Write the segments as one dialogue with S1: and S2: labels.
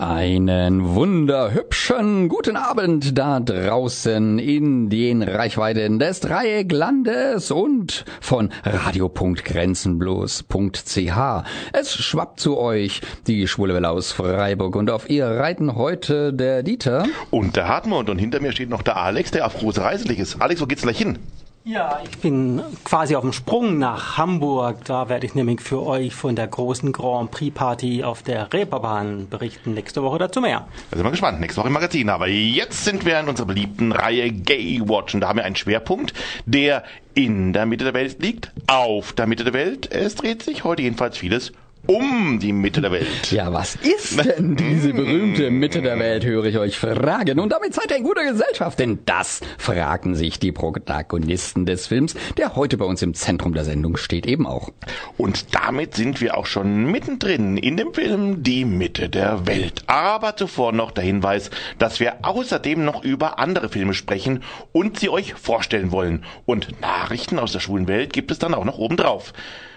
S1: Einen wunderhübschen guten Abend da draußen in den Reichweiten des Dreiecklandes und von radio.grenzenblos.ch. Es schwappt zu euch die Schwule Welle aus Freiburg und auf ihr reiten heute der Dieter.
S2: Und der Hartmut und hinter mir steht noch der Alex, der auf große Reiselig ist. Alex, wo geht's gleich hin?
S3: Ja, ich bin quasi auf dem Sprung nach Hamburg. Da werde ich nämlich für euch von der großen Grand Prix Party auf der Reeperbahn berichten. Nächste Woche dazu mehr.
S2: Da sind wir gespannt. Nächste Woche im Magazin. Aber jetzt sind wir in unserer beliebten Reihe Gay Watch. Und da haben wir einen Schwerpunkt, der in der Mitte der Welt liegt, auf der Mitte der Welt. Es dreht sich heute jedenfalls vieles um die Mitte der Welt.
S1: Ja, was ist denn diese berühmte Mitte der Welt, höre ich euch fragen. Und damit seid ihr in guter Gesellschaft, denn das fragen sich die Protagonisten des Films, der heute bei uns im Zentrum der Sendung steht, eben auch.
S2: Und damit sind wir auch schon mittendrin in dem Film Die Mitte der Welt. Aber zuvor noch der Hinweis, dass wir außerdem noch über andere Filme sprechen und sie euch vorstellen wollen. Und Nachrichten aus der schwulen Welt gibt es dann auch noch obendrauf.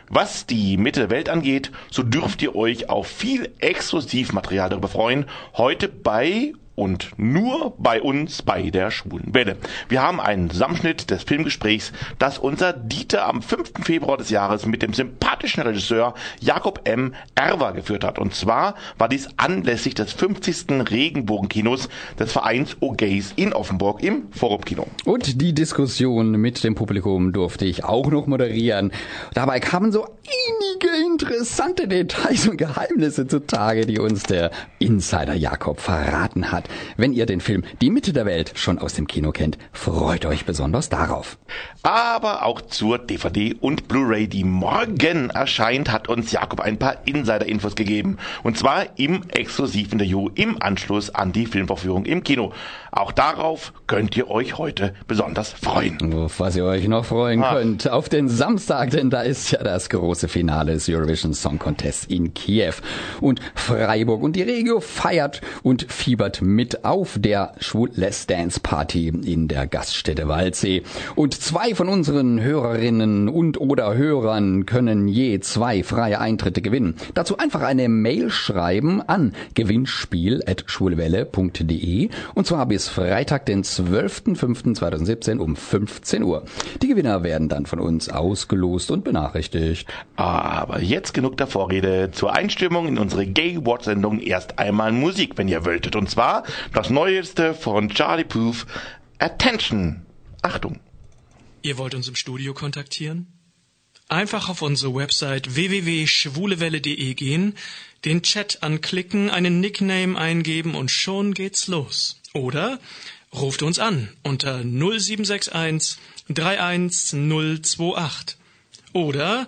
S2: Was die Mitte der Welt angeht, so dürft ihr euch auf viel Exklusivmaterial darüber freuen. Heute bei und nur bei uns bei der Schwulen Welle. Wir haben einen Zusammenschnitt des Filmgesprächs, das unser Dieter am 5. Februar des Jahres mit dem sympathischen Regisseur Jakob M. Erwer geführt hat. Und zwar war dies anlässlich des 50. Regenbogenkinos des Vereins O'Gays in Offenburg im Forumkino.
S1: Und die Diskussion mit dem Publikum durfte ich auch noch moderieren. Dabei kamen so einige interessante Details und Geheimnisse zutage, die uns der Insider Jakob verraten hat hat. Wenn ihr den Film Die Mitte der Welt schon aus dem Kino kennt, freut euch besonders darauf.
S2: Aber auch zur DVD und Blu-ray, die morgen erscheint, hat uns Jakob ein paar Insider-Infos gegeben. Und zwar im Exklusivinterview im Anschluss an die Filmvorführung im Kino. Auch darauf könnt ihr euch heute besonders freuen.
S1: Was ihr euch noch freuen Ach. könnt. Auf den Samstag, denn da ist ja das große Finale des Eurovision Song Contest in Kiew. Und Freiburg und die Regio feiert und fiebert mit auf der Schwul Dance Party in der Gaststätte Waldsee. Und zwei von unseren Hörerinnen und oder Hörern können je zwei freie Eintritte gewinnen. Dazu einfach eine Mail schreiben an gewinnspiel.schwulewelle.de und zwar bis Freitag, den 12.05.2017 um 15 Uhr. Die Gewinner werden dann von uns ausgelost und benachrichtigt.
S2: Aber jetzt genug der Vorrede. Zur Einstimmung in unsere Gay Watch Sendung erst einmal Musik, wenn ihr wolltet. Und zwar das Neueste von Charlie Puth, Attention. Achtung.
S4: Ihr wollt uns im Studio kontaktieren? Einfach auf unsere Website www.schwulewelle.de gehen, den Chat anklicken, einen Nickname eingeben und schon geht's los. Oder ruft uns an unter 0761 31028. Oder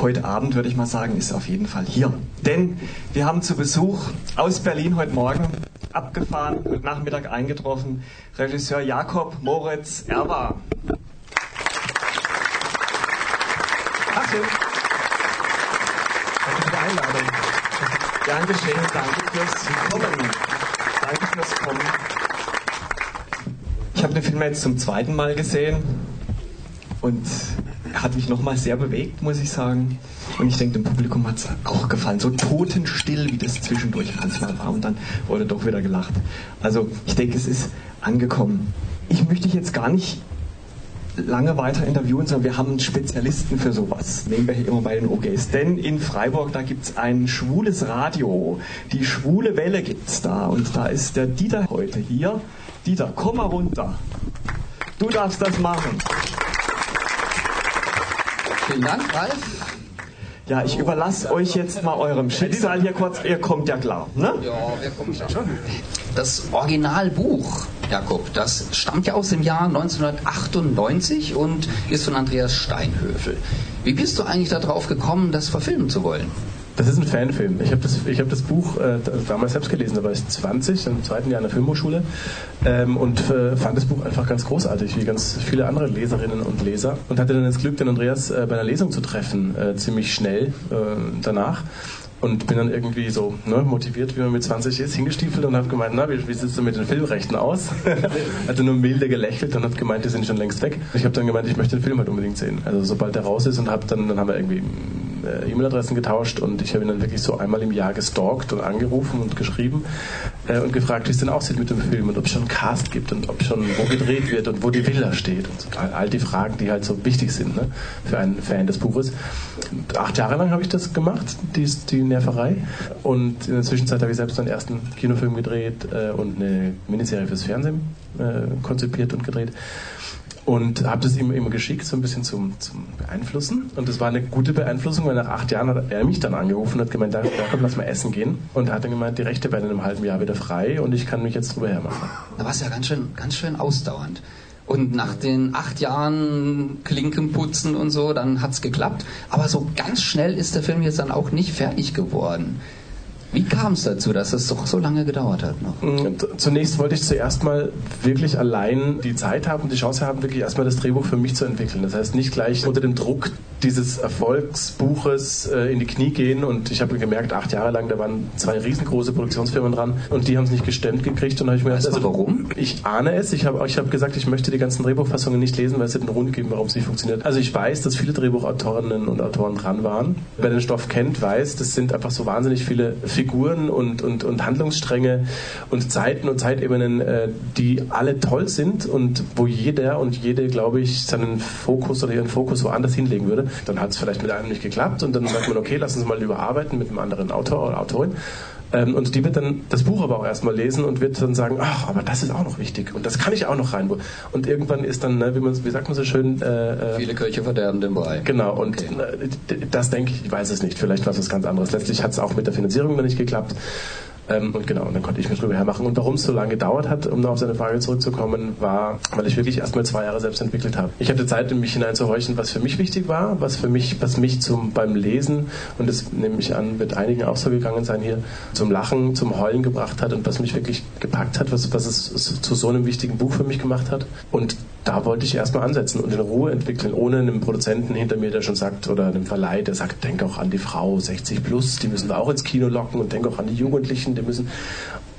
S5: Heute Abend würde ich mal sagen, ist auf jeden Fall hier. Denn wir haben zu Besuch aus Berlin heute Morgen abgefahren, heute Nachmittag eingetroffen, Regisseur Jakob Moritz Erwa. Achtung! Danke für die Einladung. Geschehen, danke fürs Kommen. Danke fürs Kommen. Ich habe den Film jetzt zum zweiten Mal gesehen und hat mich nochmal sehr bewegt, muss ich sagen. Und ich denke, dem Publikum hat es auch gefallen. So totenstill, wie das zwischendurch manchmal war. Und dann wurde doch wieder gelacht. Also ich denke, es ist angekommen. Ich möchte dich jetzt gar nicht lange weiter interviewen, sondern wir haben einen Spezialisten für sowas. Nehmen wir hier immer bei den OGs. Denn in Freiburg, da gibt es ein schwules Radio. Die schwule Welle gibt es da. Und da ist der Dieter heute hier. Dieter, komm mal runter. Du darfst das machen.
S1: Vielen Dank, Ralf.
S5: Ja, ich überlasse euch jetzt mal eurem Schicksal hier kurz. Ihr kommt ja klar, ne?
S1: Ja, wir kommen schon. Das Originalbuch, Jakob, das stammt ja aus dem Jahr 1998 und ist von Andreas Steinhöfel. Wie bist du eigentlich darauf gekommen, das verfilmen zu wollen?
S6: Das ist ein Fanfilm. Ich habe das, hab das Buch äh, damals selbst gelesen, da war ich 20, im zweiten Jahr in der Filmhochschule ähm, und äh, fand das Buch einfach ganz großartig, wie ganz viele andere Leserinnen und Leser. Und hatte dann das Glück, den Andreas äh, bei einer Lesung zu treffen, äh, ziemlich schnell äh, danach und bin dann irgendwie so ne, motiviert, wie man mit 20 ist, hingestiefelt und habe gemeint, na, wie, wie sieht es mit den Filmrechten aus? Hatte nur milde gelächelt und hat gemeint, die sind schon längst weg. Ich habe dann gemeint, ich möchte den Film halt unbedingt sehen. Also sobald der raus ist und hab dann, dann haben wir irgendwie äh, E-Mail-Adressen getauscht und ich habe ihn dann wirklich so einmal im Jahr gestalkt und angerufen und geschrieben äh, und gefragt, wie es denn aussieht mit dem Film und ob es schon einen Cast gibt und ob schon wo gedreht wird und wo die Villa steht und so. all die Fragen, die halt so wichtig sind ne, für einen Fan des Buches. Und acht Jahre lang habe ich das gemacht, die, die Nerverei und in der Zwischenzeit habe ich selbst meinen ersten Kinofilm gedreht äh, und eine Miniserie fürs Fernsehen äh, konzipiert und gedreht und habe das ihm immer geschickt, so ein bisschen zum, zum Beeinflussen. Und das war eine gute Beeinflussung, weil nach acht Jahren hat er mich dann angerufen und hat gemeint, komm, lass mal essen gehen. Und hat dann gemeint, die Rechte werden in einem halben Jahr wieder frei und ich kann mich jetzt drüber hermachen.
S1: Da war es ja ganz schön, ganz schön ausdauernd. Und nach den acht Jahren Klinkenputzen und so, dann hat's geklappt. Aber so ganz schnell ist der Film jetzt dann auch nicht fertig geworden. Wie kam es dazu, dass es doch so lange gedauert hat noch?
S6: Mm, zunächst wollte ich zuerst mal wirklich allein die Zeit haben, die Chance haben, wirklich erstmal das Drehbuch für mich zu entwickeln. Das heißt, nicht gleich unter dem Druck dieses Erfolgsbuches äh, in die Knie gehen und ich habe gemerkt, acht Jahre lang, da waren zwei riesengroße Produktionsfirmen dran und die haben es nicht gestemmt gekriegt und habe ich mir
S1: gedacht, also, warum?
S6: Ich ahne es, ich habe ich hab gesagt, ich möchte die ganzen Drehbuchfassungen nicht lesen, weil es einen Grund geben, warum es nicht funktioniert. Also ich weiß, dass viele Drehbuchautorinnen und Autoren dran waren. Wer den Stoff kennt, weiß, das sind einfach so wahnsinnig viele Figuren und, und, und Handlungsstränge und Zeiten und Zeitebenen, äh, die alle toll sind und wo jeder und jede, glaube ich, seinen Fokus oder ihren Fokus woanders hinlegen würde. Dann hat es vielleicht mit einem nicht geklappt und dann sagt man, okay, lass uns mal überarbeiten mit einem anderen Autor oder Autorin. Ähm, und die wird dann das Buch aber auch erstmal lesen und wird dann sagen, ach, aber das ist auch noch wichtig und das kann ich auch noch rein. Und irgendwann ist dann, ne, wie, man, wie sagt man so schön...
S1: Äh, äh Viele Kirche verderben den Brei.
S6: Genau, und okay. das denke ich, ich weiß es nicht, vielleicht war es was ganz anderes. Letztlich hat es auch mit der Finanzierung noch nicht geklappt. Ähm, und genau, und dann konnte ich mich drüber hermachen. Und warum es so lange gedauert hat, um noch auf seine Frage zurückzukommen, war, weil ich wirklich erst mal zwei Jahre selbst entwickelt habe. Ich hatte Zeit, in mich hineinzuhorchen, was für mich wichtig war, was für mich, was mich zum, beim Lesen, und das nehme ich an, wird einigen auch so gegangen sein hier, zum Lachen, zum Heulen gebracht hat und was mich wirklich gepackt hat, was, was es zu so einem wichtigen Buch für mich gemacht hat. Und da wollte ich erstmal ansetzen und in Ruhe entwickeln, ohne einen Produzenten hinter mir, der schon sagt, oder einem Verleih, der sagt, denk auch an die Frau 60 plus, die müssen wir auch ins Kino locken und denk auch an die Jugendlichen, die müssen.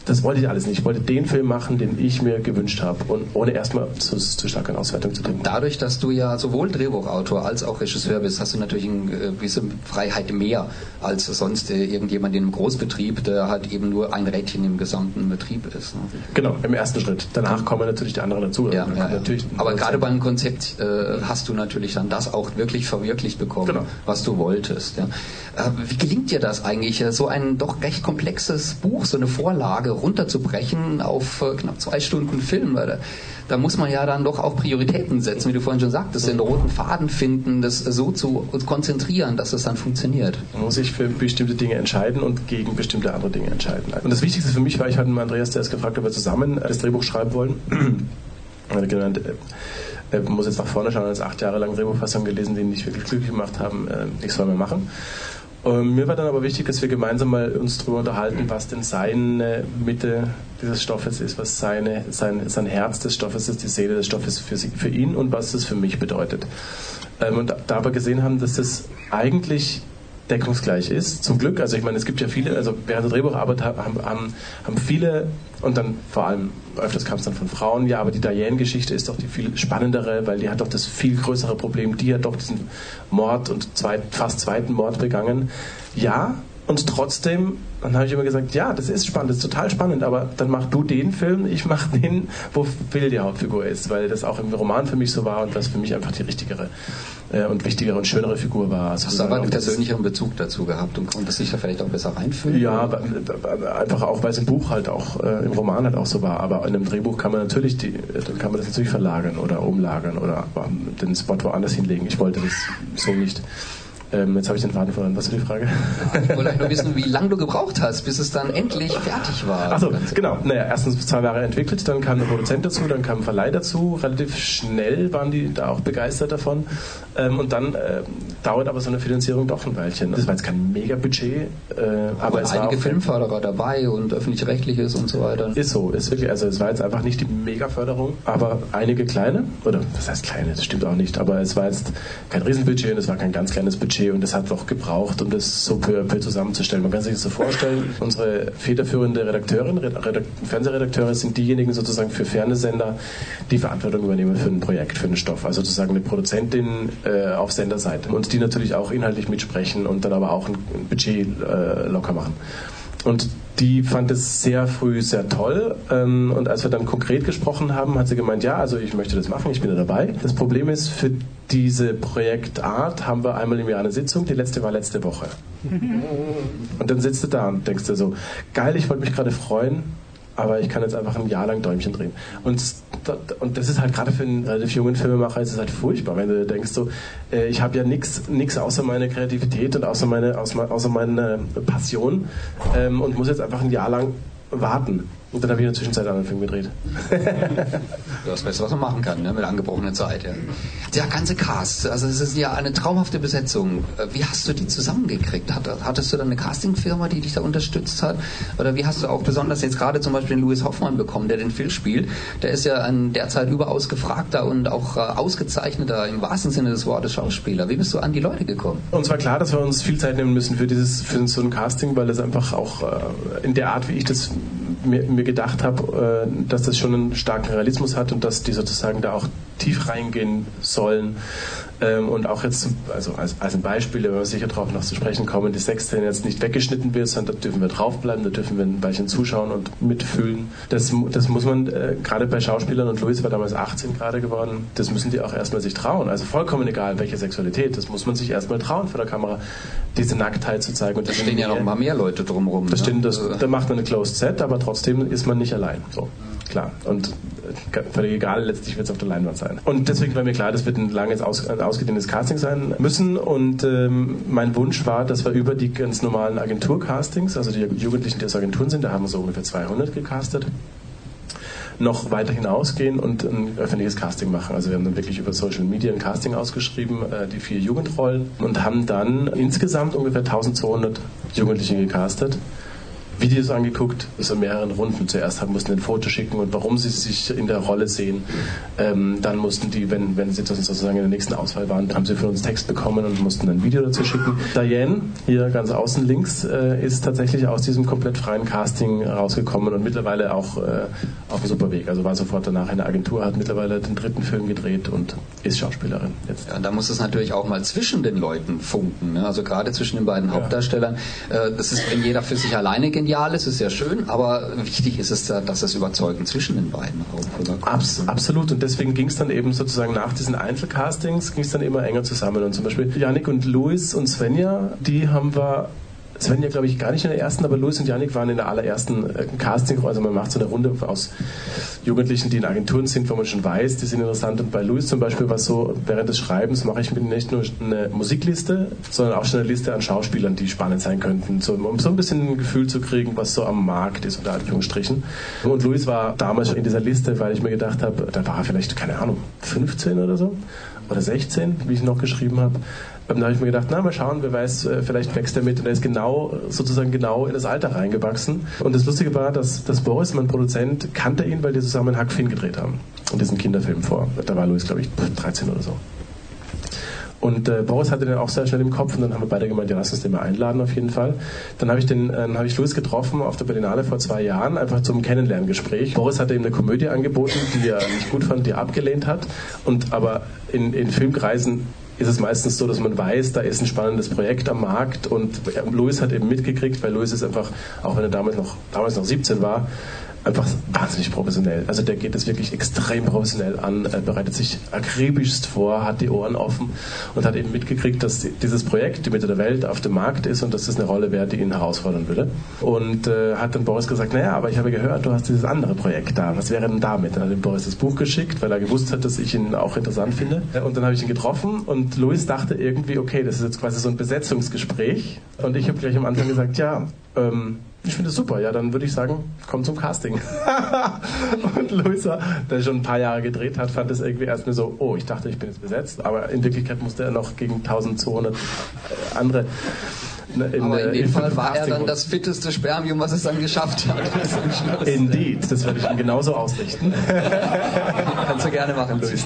S6: Das wollte ich alles nicht. Ich wollte den Film machen, den ich mir gewünscht habe und ohne erstmal zu, zu stark an Auswertung zu denken.
S1: Dadurch, dass du ja sowohl Drehbuchautor als auch Regisseur bist, hast du natürlich eine äh, gewisse Freiheit mehr als sonst äh, irgendjemand in einem Großbetrieb, der halt eben nur ein Rädchen im gesamten Betrieb ist. Ne?
S6: Genau, im ersten Schritt. Danach kommen natürlich die anderen dazu.
S1: Ja, ja, ja. Aber gerade beim Konzept äh, hast du natürlich dann das auch wirklich verwirklicht bekommen, genau. was du wolltest. Äh, wie gelingt dir das eigentlich, äh, so ein doch recht komplexes Buch, so eine Vorlage runterzubrechen auf äh, knapp zwei Stunden Film? Weil da, da muss man ja dann doch auch Prioritäten setzen, wie du vorhin schon sagtest, den roten Faden finden, das so zu konzentrieren, dass es dann funktioniert.
S6: Man muss sich für bestimmte Dinge entscheiden und gegen bestimmte andere Dinge entscheiden. Und das Wichtigste für mich war, ich hatte Andreas der erst gefragt, ob wir zusammen das Drehbuch schreiben wollen. Er hat genannt, er muss jetzt nach vorne schauen, er hat acht Jahre lang Drehbuchfassungen gelesen, die ihn nicht wirklich glücklich gemacht haben. Ich soll mehr machen. Und mir war dann aber wichtig, dass wir gemeinsam mal uns darüber unterhalten, was denn seine Mitte dieses Stoffes ist, was seine, sein, sein Herz des Stoffes ist, die Seele des Stoffes für, sie, für ihn und was das für mich bedeutet. Ähm, und da wir gesehen haben, dass das eigentlich deckungsgleich ist. Zum Glück, also ich meine, es gibt ja viele, also während der Drehbucharbeit haben, haben, haben viele und dann vor allem, öfters kam es dann von Frauen, ja, aber die Diane-Geschichte ist doch die viel spannendere, weil die hat doch das viel größere Problem, die hat doch diesen Mord und zweit, fast zweiten Mord begangen. Ja, und trotzdem, dann habe ich immer gesagt, ja, das ist spannend, das ist total spannend, aber dann mach du den Film, ich mach den, wo Phil die Hauptfigur ist, weil das auch im Roman für mich so war und das für mich einfach die richtigere äh, und wichtigere und schönere Figur war.
S1: Hast du aber einen persönlicheren Bezug dazu gehabt und konntest dich da vielleicht auch besser reinfühlen?
S6: Ja, einfach auch, weil es im Buch halt auch, äh, im Roman halt auch so war, aber in einem Drehbuch kann man natürlich die, kann man das natürlich verlagern oder umlagern oder den Spot woanders hinlegen. Ich wollte das so nicht. Ähm, jetzt habe ich den Faden verloren. Was ist die Frage?
S1: Ich wollte nur wissen, wie lange du gebraucht hast, bis es dann endlich fertig war.
S6: Achso, genau. Naja, erstens zwei Jahre entwickelt, dann kam der Produzent dazu, dann kam ein Verleih dazu. Relativ schnell waren die da auch begeistert davon. Ähm, und dann äh, dauert aber so eine Finanzierung doch ein Weilchen. Das war jetzt kein Mega-Budget, äh, aber, es
S1: einige Filmförderer dabei und öffentlich-rechtliches und so weiter.
S6: Ist so, ist wirklich, also es war jetzt einfach nicht die Mega-Förderung, aber einige kleine, oder was heißt kleine, das stimmt auch nicht, aber es war jetzt kein Riesenbudget und es war kein ganz kleines Budget und es hat doch gebraucht, um das so peu, peu zusammenzustellen. Man kann sich das so vorstellen, unsere federführende Redakteurin, Redak Fernsehredakteure sind diejenigen sozusagen für Fernsehsender, die Verantwortung übernehmen für ein Projekt, für einen Stoff. Also sozusagen eine Produzentin äh, auf Senderseite und die natürlich auch inhaltlich mitsprechen und dann aber auch ein, ein Budget äh, locker machen. Und die fand es sehr früh sehr toll. Ähm, und als wir dann konkret gesprochen haben, hat sie gemeint, ja, also ich möchte das machen, ich bin da dabei. Das Problem ist, für diese Projektart haben wir einmal im Jahr eine Sitzung. Die letzte war letzte Woche. Und dann sitzt du da und denkst dir so, geil, ich wollte mich gerade freuen, aber ich kann jetzt einfach ein Jahr lang Däumchen drehen. Und, und das ist halt gerade für einen relativ jungen Filmemacher ist es halt furchtbar, wenn du denkst so, äh, ich habe ja nichts außer meine Kreativität und außer meine, außer meine Passion ähm, und muss jetzt einfach ein Jahr lang warten. Und dann habe ich in der Zwischenzeit einen Film gedreht.
S1: das Beste, was man machen kann, ne? mit angebrochener Zeit. Ja. Der ganze Cast, also es ist ja eine traumhafte Besetzung. Wie hast du die zusammengekriegt? Hattest du dann eine Castingfirma, die dich da unterstützt hat? Oder wie hast du auch besonders jetzt gerade zum Beispiel den Louis Hoffmann bekommen, der den Phil spielt? Der ist ja ein derzeit überaus gefragter und auch äh, ausgezeichneter, im wahrsten Sinne des Wortes, Schauspieler. Wie bist du an die Leute gekommen?
S6: Uns war klar, dass wir uns viel Zeit nehmen müssen für dieses, für so ein Casting, weil das einfach auch äh, in der Art, wie ich das mir, mir gedacht habe, äh, dass das schon einen starken Realismus hat und dass die sozusagen da auch tief reingehen sollen. Ähm, und auch jetzt, also als, als ein Beispiel, da werden wir sicher darauf noch zu sprechen kommen, die Sexszene jetzt nicht weggeschnitten wird, sondern da dürfen wir draufbleiben, da dürfen wir ein Weilchen zuschauen und mitfühlen. Das, das muss man äh, gerade bei Schauspielern, und Louis war damals 18 gerade geworden, das müssen die auch erstmal sich trauen. Also vollkommen egal, welche Sexualität, das muss man sich erstmal trauen vor der Kamera, diese Nacktheit zu zeigen. Und
S1: da stehen ja noch ein paar mehr Leute drumherum.
S6: Das ne? stimmt, das, da macht man eine Closed Set, aber trotzdem ist man nicht allein. So klar. Und äh, völlig egal, letztlich wird es auf der Leinwand sein. Und deswegen war mir klar, das wird ein langes, aus, ausgedehntes Casting sein müssen. Und ähm, mein Wunsch war, dass wir über die ganz normalen Agenturcastings, also die Jugendlichen, die aus Agenturen sind, da haben wir so ungefähr 200 gecastet, noch weiter hinausgehen und ein öffentliches Casting machen. Also wir haben dann wirklich über Social Media ein Casting ausgeschrieben, äh, die vier Jugendrollen und haben dann insgesamt ungefähr 1200 Jugendliche gecastet Videos angeguckt, also in mehreren Runden. Zuerst haben, mussten ein Foto schicken und warum sie sich in der Rolle sehen. Ähm, dann mussten die, wenn, wenn sie sozusagen in der nächsten Auswahl waren, haben sie von uns Text bekommen und mussten ein Video dazu schicken. Diane, hier ganz außen links, äh, ist tatsächlich aus diesem komplett freien Casting rausgekommen und mittlerweile auch äh, auf einem super Weg. Also war sofort danach in der Agentur, hat mittlerweile den dritten Film gedreht und ist Schauspielerin jetzt.
S1: Ja, da muss es natürlich auch mal zwischen den Leuten funken. Ne? Also gerade zwischen den beiden Hauptdarstellern. Äh, das ist, wenn jeder für sich alleine geht, genial ist, ist ja schön, aber wichtig ist es, dass es überzeugend zwischen den beiden
S6: rüberkommt. Abs absolut und deswegen ging es dann eben sozusagen nach diesen Einzelcastings ging es dann immer enger zusammen und zum Beispiel Janik und Luis und Svenja, die haben wir Svenja, glaube ich, gar nicht in der ersten, aber Louis und Janik waren in der allerersten äh, Casting. Also man macht so eine Runde aus Jugendlichen, die in Agenturen sind, wo man schon weiß, die sind interessant. Und bei Louis zum Beispiel war es so, während des Schreibens mache ich mir nicht nur eine Musikliste, sondern auch schon eine Liste an Schauspielern, die spannend sein könnten, so, um so ein bisschen ein Gefühl zu kriegen, was so am Markt ist, unter Anführungsstrichen. Und Louis war damals schon in dieser Liste, weil ich mir gedacht habe, da war er vielleicht, keine Ahnung, 15 oder so oder 16, wie ich noch geschrieben habe. Und da habe ich mir gedacht, na, mal schauen, wer weiß, äh, vielleicht wächst er mit. Und er ist genau, sozusagen genau in das Alter reingewachsen. Und das Lustige war, dass, dass Boris, mein Produzent, kannte ihn, weil die zusammen Hack Finn gedreht haben. Und diesen Kinderfilm vor. Da war Louis, glaube ich, 13 oder so. Und äh, Boris hatte den auch sehr schnell im Kopf und dann haben wir beide gemeint, ja, lass uns den mal einladen auf jeden Fall. Dann habe ich den, äh, habe ich Louis getroffen auf der Berlinale vor zwei Jahren, einfach zum Kennenlerngespräch. Boris hatte ihm eine Komödie angeboten, die er nicht gut fand, die er abgelehnt hat. Und aber in, in Filmkreisen ist es meistens so, dass man weiß, da ist ein spannendes Projekt am Markt und Louis hat eben mitgekriegt, weil Louis ist einfach, auch wenn er damals noch, damals noch 17 war, einfach wahnsinnig professionell. Also der geht es wirklich extrem professionell an, er bereitet sich akribischst vor, hat die Ohren offen und hat eben mitgekriegt, dass dieses Projekt, die Mitte der Welt, auf dem Markt ist und dass das eine Rolle wäre, die ihn herausfordern würde. Und äh, hat dann Boris gesagt, naja, aber ich habe gehört, du hast dieses andere Projekt da. Was wäre denn damit? Dann hat ihm Boris das Buch geschickt, weil er gewusst hat, dass ich ihn auch interessant finde. Und dann habe ich ihn getroffen und Louis dachte irgendwie, okay, das ist jetzt quasi so ein Besetzungsgespräch. Und ich habe gleich am Anfang gesagt, ja, ähm, ich finde es super, ja, dann würde ich sagen, komm zum Casting. und Luisa, der schon ein paar Jahre gedreht hat, fand es irgendwie erstmal so, oh, ich dachte, ich bin jetzt besetzt, aber in Wirklichkeit musste er noch gegen 1200 äh, andere
S1: in, Aber in dem Fall war er dann das fitteste Spermium, was es dann geschafft hat.
S6: Indeed, das werde ich ihm genauso ausrichten.
S1: Kannst du gerne machen, Luis.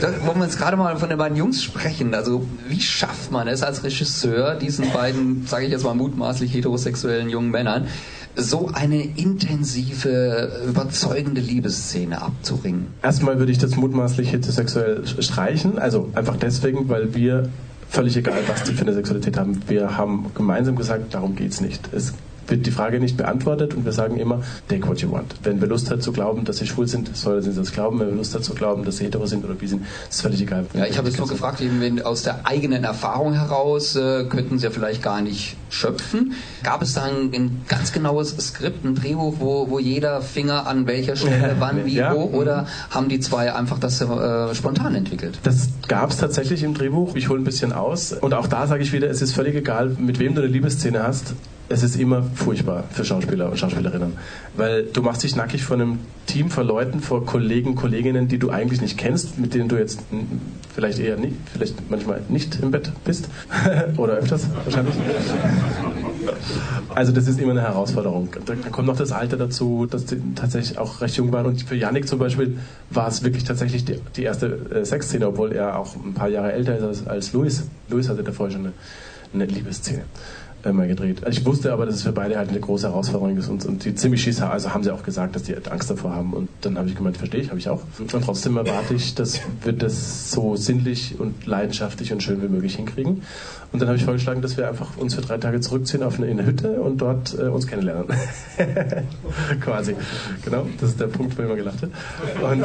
S1: Da wollen wir jetzt gerade mal von den beiden Jungs sprechen. Also wie schafft man es als Regisseur, diesen beiden, sage ich jetzt mal mutmaßlich heterosexuellen jungen Männern, so eine intensive, überzeugende Liebesszene abzuringen?
S6: Erstmal würde ich das mutmaßlich heterosexuell streichen. Also einfach deswegen, weil wir völlig egal, was die für eine Sexualität haben. Wir haben gemeinsam gesagt, darum geht es nicht. Es wird die Frage nicht beantwortet und wir sagen immer, take what you want. Wenn wir Lust hat zu glauben, dass sie schwul sind, soll sie das glauben. Wenn wir Lust hat zu glauben, dass sie hetero sind oder bi sind, ist völlig egal.
S1: Ja, ich habe jetzt nur gefragt, eben aus der eigenen Erfahrung heraus äh, könnten sie ja vielleicht gar nicht schöpfen. Gab es da ein, ein, ganz genaues Skript, ein Drehbuch, wo, wo jeder Finger an welcher Stelle, wann, wie, ja. wo? Oder haben die zwei einfach das äh, spontan entwickelt?
S6: Das gab es tatsächlich im Drehbuch. Ich hole ein bisschen aus. Und auch da sage ich wieder, es ist völlig egal, mit wem du eine Liebesszene hast es ist immer furchtbar für Schauspieler und Schauspielerinnen, weil du machst dich nackig vor einem Team, vor Leuten, vor Kollegen, Kolleginnen, die du eigentlich nicht kennst, mit denen du jetzt vielleicht eher nicht, vielleicht manchmal nicht im Bett bist oder öfters wahrscheinlich. Also das ist immer eine Herausforderung. Da kommt noch das Alter dazu, dass die tatsächlich auch recht jung waren. Und für Yannick zum Beispiel war es wirklich tatsächlich die, die erste äh, Sexszene, obwohl er auch ein paar Jahre älter ist als, als Louis. Louis hatte davor schon eine, eine Liebesszene mal gedreht. Also ich wusste aber, dass es für beide halt eine große Herausforderung ist und, und die ziemlich schießer, also haben sie auch gesagt, dass die halt Angst davor haben und dann habe ich gemeint, verstehe ich, habe ich auch. Und trotzdem erwarte ich, dass wir das so sinnlich und leidenschaftlich und schön wie möglich hinkriegen. Und dann habe ich vorgeschlagen, dass wir einfach uns für drei Tage zurückziehen auf eine, in eine Hütte und dort äh, uns kennenlernen. Quasi. Genau, das ist der Punkt, wo immer gelacht wird. Und,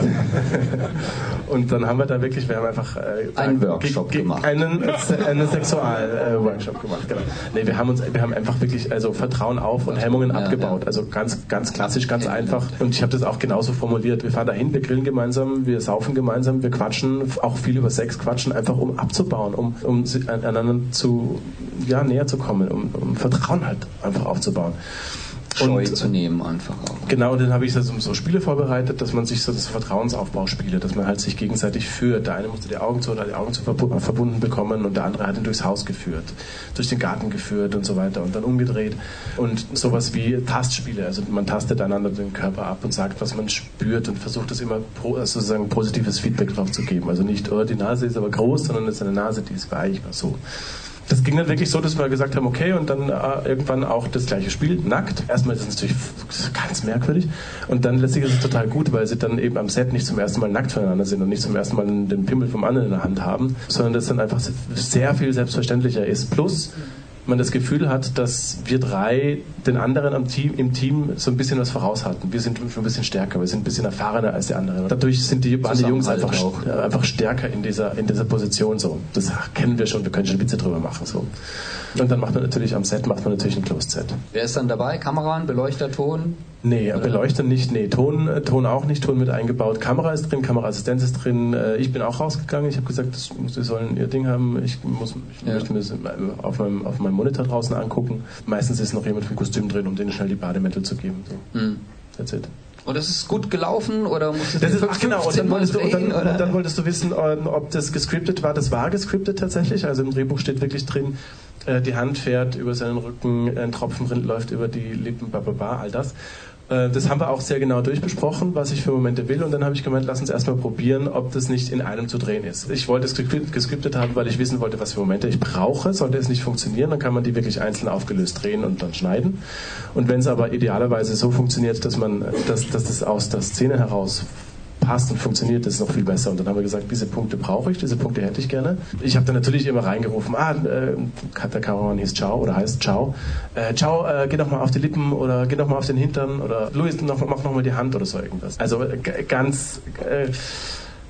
S6: und dann haben wir da wirklich, wir haben einfach
S1: äh, einen Workshop gemacht.
S6: Einen, einen Sexual-Workshop äh, gemacht, genau. Nee, wir haben uns, wir haben einfach wirklich also Vertrauen auf und Hemmungen ja, abgebaut. Ja. Also ganz, ganz klassisch, ganz einfach. Und ich habe das auch genauso formuliert. Wir fahren dahin, wir grillen gemeinsam, wir saufen gemeinsam, wir quatschen, auch viel über Sex quatschen, einfach um abzubauen, um, um einander zu, ja, näher zu kommen, um, um Vertrauen halt einfach aufzubauen.
S1: Scheu und, zu nehmen einfach auch.
S6: Genau, und dann habe ich so, so Spiele vorbereitet, dass man sich so das Vertrauensaufbauspiele, dass man halt sich gegenseitig führt. Der eine musste die Augen zu oder die Augen zu verbunden bekommen und der andere hat ihn durchs Haus geführt, durch den Garten geführt und so weiter und dann umgedreht. Und sowas wie Tastspiele, also man tastet einander den Körper ab und sagt, was man spürt und versucht es immer pro, also sozusagen positives Feedback drauf zu geben. Also nicht, oh, die Nase ist aber groß, sondern es ist eine Nase, die ist weich, so das ging dann wirklich so, dass wir gesagt haben, okay, und dann äh, irgendwann auch das gleiche Spiel, nackt. Erstmal ist es natürlich ganz merkwürdig. Und dann letztlich ist es total gut, weil sie dann eben am Set nicht zum ersten Mal nackt voneinander sind und nicht zum ersten Mal den Pimmel vom anderen in der Hand haben, sondern das dann einfach sehr viel selbstverständlicher ist. Plus, man das Gefühl hat, dass wir drei den anderen am Team, im Team so ein bisschen was voraus hatten. Wir sind schon ein bisschen stärker, wir sind ein bisschen erfahrener als die anderen. Und dadurch sind die, waren die Jungs einfach, einfach stärker in dieser, in dieser Position so. Das kennen wir schon, wir können schon Witze drüber machen. So. Und dann macht man natürlich am Set macht man natürlich ein Closed Set.
S1: Wer ist dann dabei? Kamera, Beleuchter, Ton?
S6: Nee, Oder? Beleuchter nicht, nee, Ton, äh, Ton auch nicht, Ton mit eingebaut. Kamera ist drin, Kameraassistenz ist drin. Äh, ich bin auch rausgegangen. Ich habe gesagt, das, sie sollen ihr Ding haben. Ich, muss, ich ja. möchte mir das auf meinem, auf meinem Monitor draußen angucken. Meistens ist noch jemand vom Kostüm drin, um denen schnell die Bademäntel zu geben. So. Mhm.
S1: That's it. Und das ist gut gelaufen oder musstest
S6: das ist, ach genau, und dann, wolltest du, und, dann, und dann wolltest du wissen, ob das gescriptet war. Das war gescriptet tatsächlich. Also im Drehbuch steht wirklich drin, äh, die Hand fährt über seinen Rücken, ein Tropfen läuft über die Lippen, bababa, all das. Äh, das haben wir auch sehr genau durchbesprochen, was ich für Momente will. Und dann habe ich gemeint, lass uns erstmal probieren, ob das nicht in einem zu drehen ist. Ich wollte es gescriptet haben, weil ich wissen wollte, was für Momente ich brauche. Sollte es nicht funktionieren, dann kann man die wirklich einzeln aufgelöst drehen und dann schneiden. Und wenn es aber idealerweise so funktioniert, dass man, dass, dass das aus der Szene heraus passt und funktioniert, das ist noch viel besser. Und dann haben wir gesagt, diese Punkte brauche ich, diese Punkte hätte ich gerne. Ich habe dann natürlich immer reingerufen, ah, äh, der Kameramann hieß Ciao oder heißt Ciao. Äh, Ciao, äh, geh doch mal auf die Lippen oder geh doch mal auf den Hintern oder Luis, noch, mach noch mal die Hand oder so irgendwas. Also äh, ganz... Äh,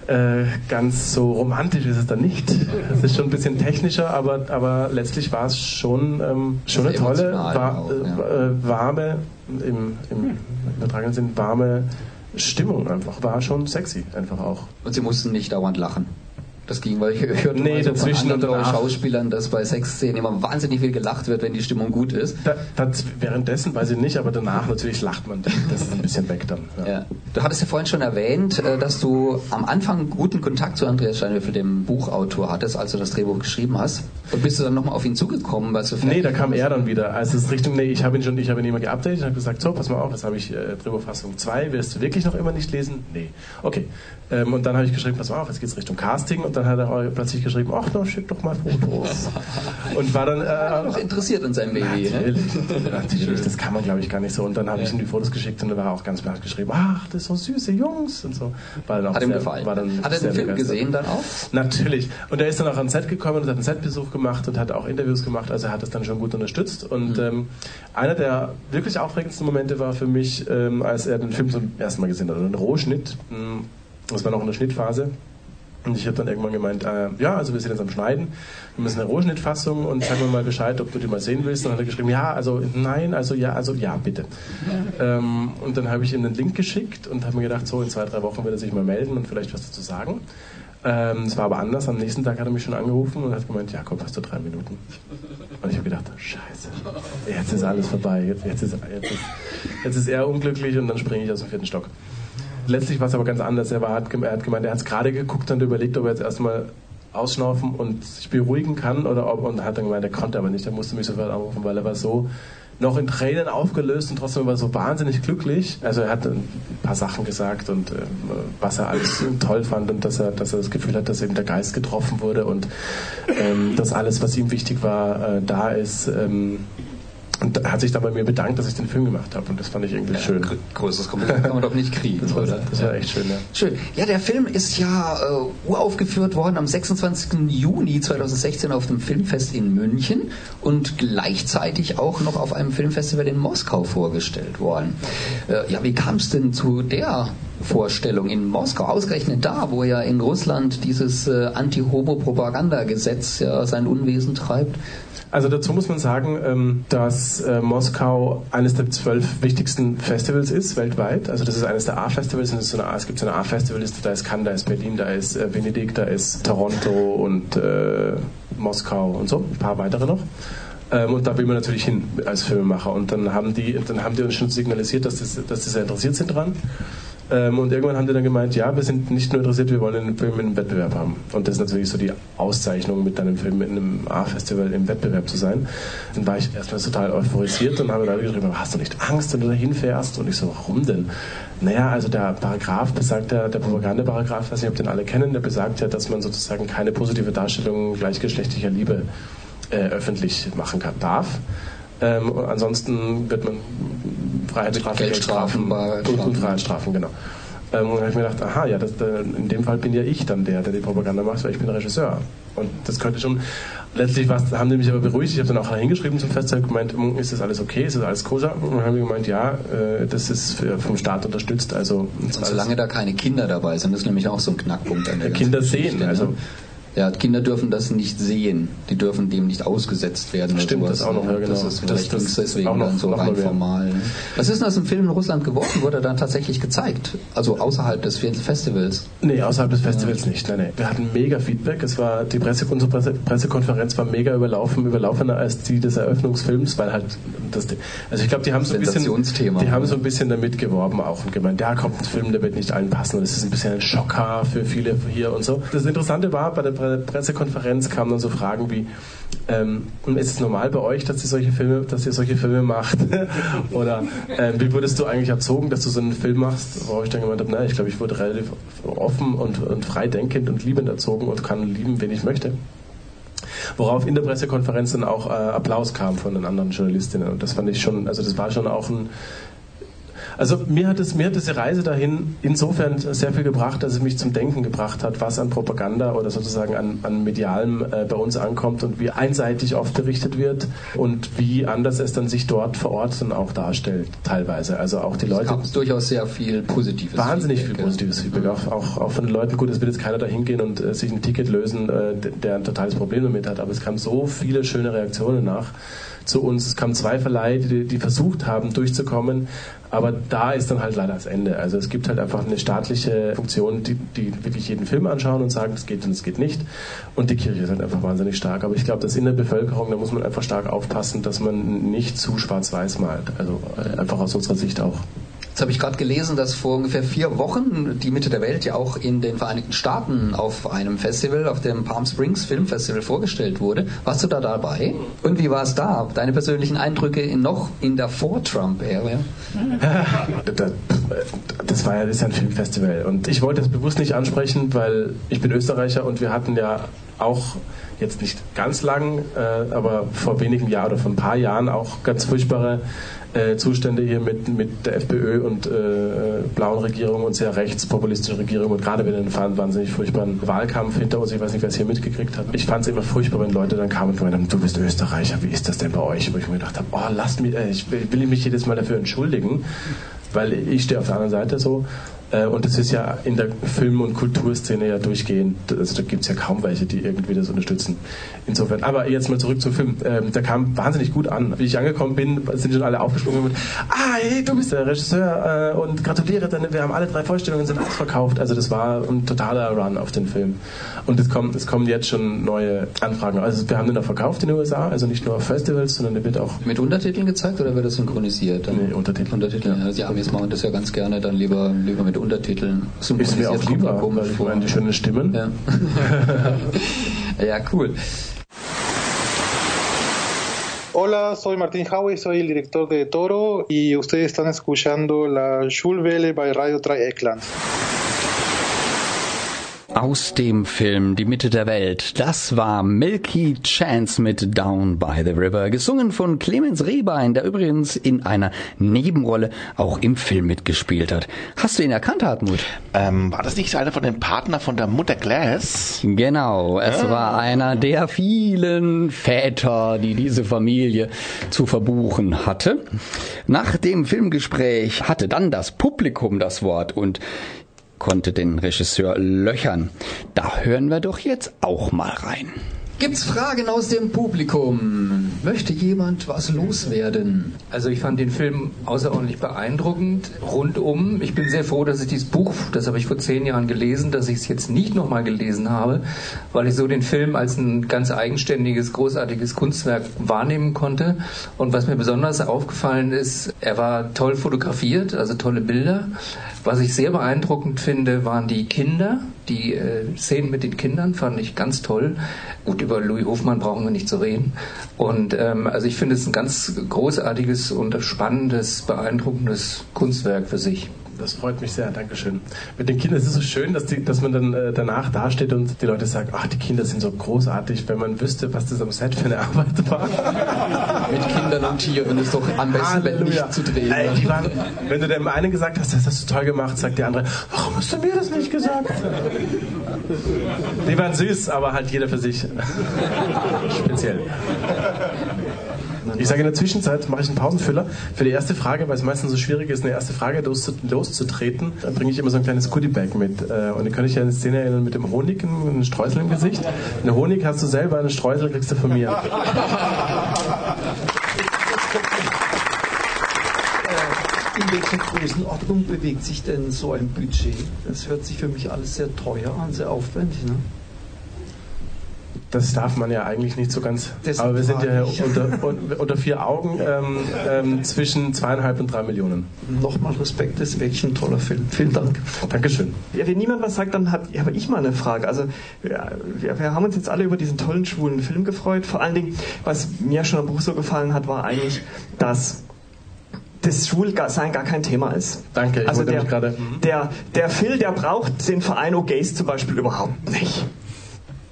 S6: äh, ganz so romantisch ist es dann nicht. Es ist schon ein bisschen technischer, aber, aber letztlich war es schon, ähm, schon eine tolle, war, auch, ja. äh, warme, im, im übertragenen Sinn, warme Stimmung einfach. War schon sexy einfach auch.
S1: Und Sie mussten nicht dauernd lachen. Das ging, weil ich hörte
S6: nee,
S1: so
S6: von
S1: anderen Schauspielern, dass bei Sexszenen immer wahnsinnig viel gelacht wird, wenn die Stimmung gut ist.
S6: Da, das, währenddessen weiß ich nicht, aber danach natürlich lacht man. Das ist ein bisschen weg dann.
S1: Ja. ja. Du hattest ja vorhin schon erwähnt, äh, dass du am Anfang guten Kontakt zu Andreas Steinwürfel, dem Buchautor, hattest, als du das Drehbuch geschrieben hast. Und bist du dann nochmal auf ihn zugekommen? Weil du
S6: nee, da kam er dann wieder. Also es ist Richtung, nee, ich habe ihn schon, ich habe ihn immer geupdatet, ich habe gesagt, so, pass mal auf, jetzt habe ich äh, Drehbuchfassung 2, willst du wirklich noch immer nicht lesen? Nee. Okay. Ähm, und dann habe ich geschrieben, pass mal auf, jetzt geht es Richtung Casting und dann hat er plötzlich geschrieben, ach, da schick doch mal Fotos. und war dann...
S1: Äh, noch interessiert in seinem Baby,
S6: natürlich, ne? Natürlich, das kann man glaube ich gar nicht so. Und dann habe ich ihm die Fotos geschickt und er war auch ganz blatt geschrieben, ach, das sind so süße Jungs und so.
S1: War dann auch hat ihm gefallen. War dann hat er den Film begeistert. gesehen dann auch?
S6: Natürlich. Und er ist dann auch ans Set gekommen und hat einen Setbesuch gemacht und hat auch Interviews gemacht, also er hat es dann schon gut unterstützt. Und mhm. ähm, einer der wirklich aufregendsten Momente war für mich, ähm, als er den Film zum ersten Mal gesehen hat, einen Rohschnitt. Hm, das war noch in der Schnittphase. Und ich habe dann irgendwann gemeint, äh, ja, also wir sind jetzt am Schneiden, wir müssen eine Rohschnittfassung und sag mir mal Bescheid, ob du die mal sehen willst. Und dann hat er geschrieben, ja, also nein, also ja, also ja, bitte. Ähm, und dann habe ich ihm einen Link geschickt und habe mir gedacht, so in zwei, drei Wochen wird er sich mal melden und vielleicht was dazu sagen. Ähm, es war aber anders. Am nächsten Tag hat er mich schon angerufen und hat gemeint, ja, komm, hast du drei Minuten. Und ich habe gedacht, scheiße, jetzt ist alles vorbei. Jetzt, jetzt, ist, jetzt, ist, jetzt ist er unglücklich und dann springe ich aus dem vierten Stock. Letztlich war es aber ganz anders. Er, war, hat, er hat gemeint, er hat es gerade geguckt und überlegt, ob er jetzt erstmal ausschnaufen und sich beruhigen kann oder ob, und hat dann gemeint, er konnte aber nicht. Er musste mich sofort anrufen, weil er war so noch in Tränen aufgelöst und trotzdem war er so wahnsinnig glücklich. Also er hat ein paar Sachen gesagt und äh, was er alles toll fand und dass er, dass er das Gefühl hat, dass eben der Geist getroffen wurde und ähm, dass alles, was ihm wichtig war, äh, da ist. Ähm, und hat sich dann bei mir bedankt, dass ich den Film gemacht habe. Und das fand ich irgendwie ja, schön.
S1: Größeres Kompliment kann man doch nicht kriegen,
S6: das war, oder? Das war echt schön, ja.
S1: Schön. Ja, der Film ist ja äh, uraufgeführt worden am 26. Juni 2016 auf dem Filmfest in München und gleichzeitig auch noch auf einem Filmfestival in Moskau vorgestellt worden. Äh, ja, wie kam es denn zu der Vorstellung in Moskau, ausgerechnet da, wo ja in Russland dieses äh, Anti-Homo-Propaganda-Gesetz ja sein Unwesen treibt?
S6: Also dazu muss man sagen, ähm, dass äh, Moskau eines der zwölf wichtigsten Festivals ist weltweit. Also das ist eines der A-Festivals. So es gibt so eine A-Festivaliste, da ist Cannes, da ist Berlin, da ist äh, Venedig, da ist Toronto und äh, Moskau und so, ein paar weitere noch. Ähm, und da will man natürlich hin als Filmemacher. Und dann haben die, dann haben die uns schon signalisiert, dass, das, sehr interessiert sind dran. Ähm, und irgendwann haben die dann gemeint, ja, wir sind nicht nur interessiert, wir wollen einen Film in einem Wettbewerb haben. Und das ist natürlich so die Auszeichnung, mit deinem Film in einem A-Festival im Wettbewerb zu sein. Dann war ich erstmal total euphorisiert und habe dann geschrieben, hast du nicht Angst, wenn du da hinfährst? Und ich so, warum denn? Naja, also der Paragraph besagt ja, der Propagandaparagraph, weiß nicht, ob den alle kennen, der besagt ja, dass man sozusagen keine positive Darstellung gleichgeschlechtlicher Liebe äh, öffentlich machen kann, darf. Ähm, ansonsten wird man Freiheitsstrafen, Geldstrafen, Geldstrafen und, Freiheitsstrafen, genau. Ähm, und dann habe ich mir gedacht, aha, ja, das, in dem Fall bin ja ich dann der, der die Propaganda macht, weil ich bin Regisseur. Und das könnte schon, letztlich haben die mich aber beruhigt. Ich habe dann auch hingeschrieben zum Festival gemeint, hm, ist das alles okay, ist das alles koscher? Und dann haben die gemeint, ja, äh, das ist vom Staat unterstützt. Also,
S1: und solange da keine Kinder dabei sind, ist nämlich auch so ein Knackpunkt
S6: an der Kinder sehen, ne?
S1: Ja, Kinder dürfen das nicht sehen. Die dürfen dem nicht ausgesetzt werden.
S6: Stimmt, sowas. das auch noch, ja, genau.
S1: Das ist vielleicht das, das deswegen noch, dann so rein formal. Was ist denn aus dem Film in Russland geworden? Wurde er dann tatsächlich gezeigt? Also außerhalb des Festivals?
S6: Nee, außerhalb des Festivals ja. nicht. Nein, nee. Wir hatten mega Feedback. Es war, die Presse, unsere Presse, Pressekonferenz war mega überlaufen, überlaufener als die des Eröffnungsfilms, weil halt das, also ich glaube, die haben so ein bisschen, die haben so ein bisschen damit geworben auch und gemeint, ja, kommt ein Film, der wird nicht allen passen und es ist ein bisschen ein Schocker für viele hier und so. Das Interessante war, bei der Pressekonferenz kamen dann so Fragen wie, ähm, ist es normal bei euch, dass ihr solche Filme, dass ihr solche Filme macht? Oder ähm, wie wurdest du eigentlich erzogen, dass du so einen Film machst? Worauf ich dann gemeint habe, na, ich glaube, ich wurde relativ offen und, und freidenkend und liebend erzogen und kann lieben, wen ich möchte. Worauf in der Pressekonferenz dann auch äh, Applaus kam von den anderen Journalistinnen. Und das fand ich schon, also das war schon auch ein Also mir hat, es, mir hat diese Reise dahin insofern sehr viel gebracht, dass es mich zum Denken gebracht hat, was an Propaganda oder sozusagen an, an Medialem äh, bei uns ankommt und wie einseitig oft berichtet wird und wie anders es dann sich dort vor Ort dann auch darstellt, teilweise. Also auch die Leute. Es
S1: durchaus sehr viel Positives.
S6: Wahnsinnig Feedback, viel positives Feedback, auch, auch, auch, von den Leuten. Gut, es wird jetzt keiner da hingehen und äh, sich ein Ticket lösen, äh, der ein totales Problem damit hat, aber es kamen so viele schöne Reaktionen nach zu uns. Es kamen zwei Verleihe, die, die versucht haben, durchzukommen. Aber da ist dann halt leider das Ende. Also es gibt halt einfach eine staatliche Funktion, die, die wirklich jeden Film anschauen und sagen, es geht und es geht nicht. Und die Kirche ist halt einfach wahnsinnig stark. Aber ich glaube, dass in der Bevölkerung, da muss man einfach stark aufpassen, dass man nicht zu schwarz-weiß malt. Also äh, einfach aus unserer Sicht auch.
S1: Jetzt habe ich gerade gelesen, dass vor ungefähr vier Wochen die Mitte der Welt ja auch in den Vereinigten Staaten auf einem Festival, auf dem Palm Springs Film Festival vorgestellt wurde. Warst du da dabei? Und wie war es da? Deine persönlichen Eindrücke in noch in der Vor-Trump-Ära?
S6: Das war ja, das ist ein Filmfestival und ich wollte das bewusst nicht ansprechen, weil ich bin Österreicher und wir hatten ja auch jetzt nicht ganz lang, äh, aber vor wenigen Jahren oder vor ein paar Jahren auch ganz furchtbare äh, Zustände hier mit, mit der FPÖ und äh, blauen Regierung und sehr rechtspopulistischen Regierung und gerade wieder einen wahnsinnig furchtbaren Wahlkampf hinter uns. Ich weiß nicht, wer es hier mitgekriegt hat. Ich fand es immer furchtbar, wenn Leute dann kamen und gemeint haben, du bist Österreicher, wie ist das denn bei euch? Wo ich mir gedacht habe, oh, lasst mich, äh, ich will, mich jedes Mal dafür entschuldigen, weil ich stehe auf der anderen Seite so äh, und das ist ja in der Film- und Kulturszene ja durchgehend, also da gibt es ja kaum welche, die irgendwie das unterstützen. Insofern, aber jetzt mal zurück zum Film. Ähm, der kam wahnsinnig gut an. Wie ich angekommen bin, sind schon alle aufgesprungen und ah, hey, du bist der Regisseur äh, und gratuliere, denn wir haben alle drei Vorstellungen sind ausverkauft. Also das war ein totaler Run auf den Film. Und es kommen, es kommen jetzt schon neue Anfragen. Also wir haben den auch verkauft in den USA, also nicht nur auf Festivals, sondern der wird auch...
S1: Mit Untertiteln gezeigt oder wird das synchronisiert?
S6: Dann? Nee, Untertitel.
S1: Untertitel, ja. Die Amis machen das ja ganz gerne, dann lieber, lieber mit Untertiteln.
S6: Ist mir auch lieber, weil ich meine, die schönen Stimmen.
S1: Ja, ja cool.
S7: Hola, soy Martín Howie, soy el director de Toro y ustedes están escuchando la Schulwelle bei Radio Dreieckland
S1: aus dem Film Die Mitte der Welt. Das war Milky Chance mit Down by the River, gesungen von Clemens Rehbein, der übrigens in einer Nebenrolle auch im Film mitgespielt hat. Hast du ihn erkannt, Hartmut?
S2: Ähm, war das nicht einer von den Partnern von der Mutter Glass?
S1: Genau, es ah. war einer der vielen Väter, die diese Familie zu verbuchen hatte. Nach dem Filmgespräch hatte dann das Publikum das Wort und konnte den Regisseur löchern. Da hören wir doch jetzt auch mal rein. Gibt's Fragen aus dem Publikum? Möchte jemand was loswerden?
S8: Also ich fand den Film außerordentlich beeindruckend, rundum. Ich bin sehr froh, dass ich dieses Buch, das habe ich vor zehn Jahren gelesen, dass ich es jetzt nicht nochmal gelesen habe, weil ich so den Film als ein ganz eigenständiges, großartiges Kunstwerk wahrnehmen konnte. Und was mir besonders aufgefallen ist, er war toll fotografiert, also tolle Bilder. Was ich sehr beeindruckend finde, waren die Kinder. Die äh, Szenen mit den Kindern fand ich ganz toll. Gut, über Louis Hofmann brauchen wir nicht zu reden. Und ähm, also ich finde es ein ganz großartiges und spannendes, beeindruckendes Kunstwerk für sich.
S6: Das freut mich sehr, Dankeschön. Mit den Kindern ist es so schön, dass, die, dass man dann äh, danach dasteht und die Leute sagen, ach, die Kinder sind so großartig, wenn man wüsste, was das am Set für eine Arbeit war.
S1: Mit Kindern und Tieren ist doch am besten, wenn nicht zu drehen. Ey,
S6: waren, wenn du dem einen gesagt hast, das hast du toll gemacht, sagt der andere, warum hast du mir das nicht gesagt? Die waren süß, aber halt jeder für sich. Speziell. Ich sage in der Zwischenzeit, mache ich einen Pausenfüller. Für die erste Frage, weil es meistens so schwierig ist, eine erste Frage loszutreten, dann bringe ich immer so ein kleines Goodiebag mit. Äh, und ihr könnt euch ja eine Szene erinnern mit dem Honig, einem Streusel im Gesicht. Eine Honig hast du selber, einen Streusel kriegst du von mir.
S5: In welcher Größenordnung bewegt sich denn so ein Budget? Das hört sich für mich alles sehr teuer an, sehr aufwendig. Ne?
S6: Das darf man ja eigentlich nicht so ganz. Das aber wir sind ja unter, unter, vier Augen ähm, ähm, zwischen zweieinhalb und drei Millionen.
S5: Nochmal Respekt, das ist wirklich ein toller Film. Vielen Dank.
S6: Dankeschön.
S5: Ja, wenn niemand was sagt, dann habe hab ich mal eine Frage. Also wir, wir, haben uns jetzt alle über diesen tollen schwulen Film gefreut. Vor allen Dingen, was mir schon am Buch so gefallen hat, war eigentlich, dass das Schwulsein gar kein Thema ist.
S6: Danke, ich
S5: also der, der, der Phil, der braucht den Verein O'Gays zum Beispiel überhaupt nicht.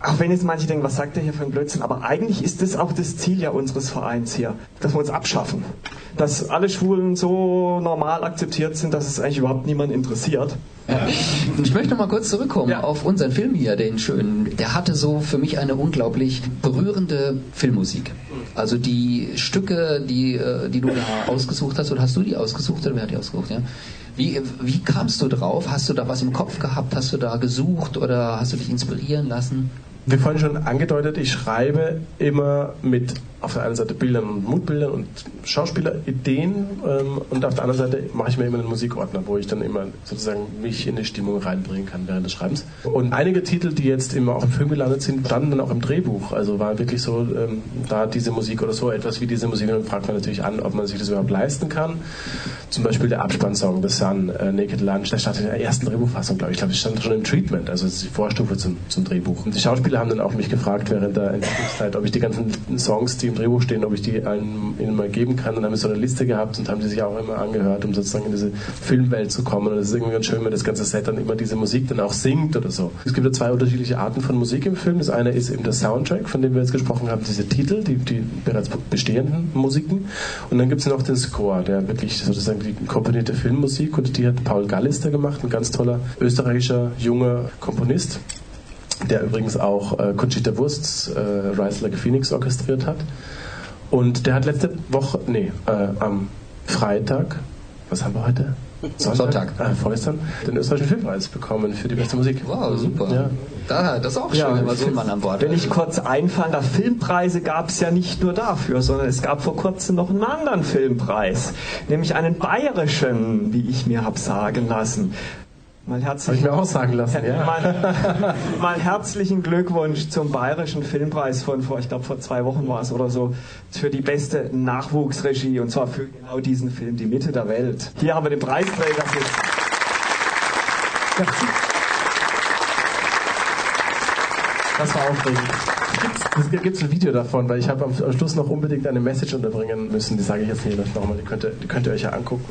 S5: Auch wenn jetzt manche denken, was sagt der hier für ein Blödsinn, aber eigentlich ist das auch das Ziel ja unseres Vereins hier, dass wir uns abschaffen. Dass alle Schwulen so normal akzeptiert sind, dass es eigentlich überhaupt niemand interessiert.
S9: Ja. Ich möchte noch mal kurz zurückkommen ja. auf unseren Film hier, den schönen. Der hatte so für mich eine unglaublich berührende Filmmusik. Also die Stücke, die, äh, die du da ausgesucht hast, oder hast du die ausgesucht oder wer hat die ausgesucht? Ja? Wie, wie kamst du drauf? Hast du da was im Kopf gehabt? Hast du da gesucht oder hast du dich inspirieren lassen?
S6: Wie vorhin schon angedeutet, ich schreibe immer mit auf der einen Seite Bildern und Mutbildern und Schauspielerideen ähm, und auf der anderen Seite mache ich mir immer einen Musikordner, wo ich dann immer sozusagen mich in die Stimmung reinbringen kann während des Schreibens. Und einige Titel, die jetzt immer auch im Film gelandet sind, standen dann auch im Drehbuch. Also war wirklich so, ähm, da diese Musik oder so etwas wie diese Musik, dann fragt man natürlich an, ob man sich das überhaupt leisten kann. Zum Beispiel der Abspannsong The Sun, äh, Naked Lunch, der stand in der ersten Drehbuchfassung, glaube ich. Ich glaube, es stand schon im Treatment, also das ist die Vorstufe zum, zum Drehbuch. Und die Schauspieler haben dann auch mich gefragt während der Entwicklungszeit, ob ich die ganzen Songs, die im Drehbuch stehen, ob ich die allen, ihnen mal geben kann. Und dann haben wir so eine Liste gehabt und haben die sich auch immer angehört, um sozusagen in diese Filmwelt zu kommen. Und das ist irgendwie ganz schön, wenn das ganze Set dann immer diese Musik dann auch singt oder so. Es gibt ja zwei unterschiedliche Arten von Musik im Film. Das eine ist eben der Soundtrack, von dem wir jetzt gesprochen haben, diese Titel, die, die bereits bestehenden Musiken. Und dann gibt es noch den Score, der wirklich sozusagen die komponierte Filmmusik und die hat Paul Gallister gemacht, ein ganz toller österreichischer junger Komponist der übrigens auch äh, Conchita Wursts äh, Rise Like a Phoenix orchestriert hat. Und der hat letzte Woche, nee, äh, am Freitag, was haben wir heute?
S9: Sonntag.
S6: Sonntag. Äh, vorgestern den österreichischen Filmpreis bekommen für die beste Musik.
S9: Wow, super. Ja. Da, das ist auch schön, ja, wenn man so an Bord
S5: Wenn ich kurz einfallen darf, Filmpreise gab es ja nicht nur dafür, sondern es gab vor kurzem noch einen anderen Filmpreis, nämlich einen bayerischen, wie ich mir habe sagen lassen.
S6: Mal herzlichen, auch sagen lassen, ja.
S5: Mal, mal, herzlichen Glückwunsch zum Bayerischen Filmpreis von vor, ich glaube vor zwei Wochen war es oder so, für die beste Nachwuchsregie und zwar für genau diesen Film, Die Mitte der Welt. Hier haben wir den Preisträger für.
S6: Das war aufregend. Es gibt ein Video davon, weil ich habe am, Schluss noch unbedingt eine Message unterbringen müssen. Die sage ich jetzt nicht nochmal, die könnt, ihr, die könnt ihr euch ja angucken.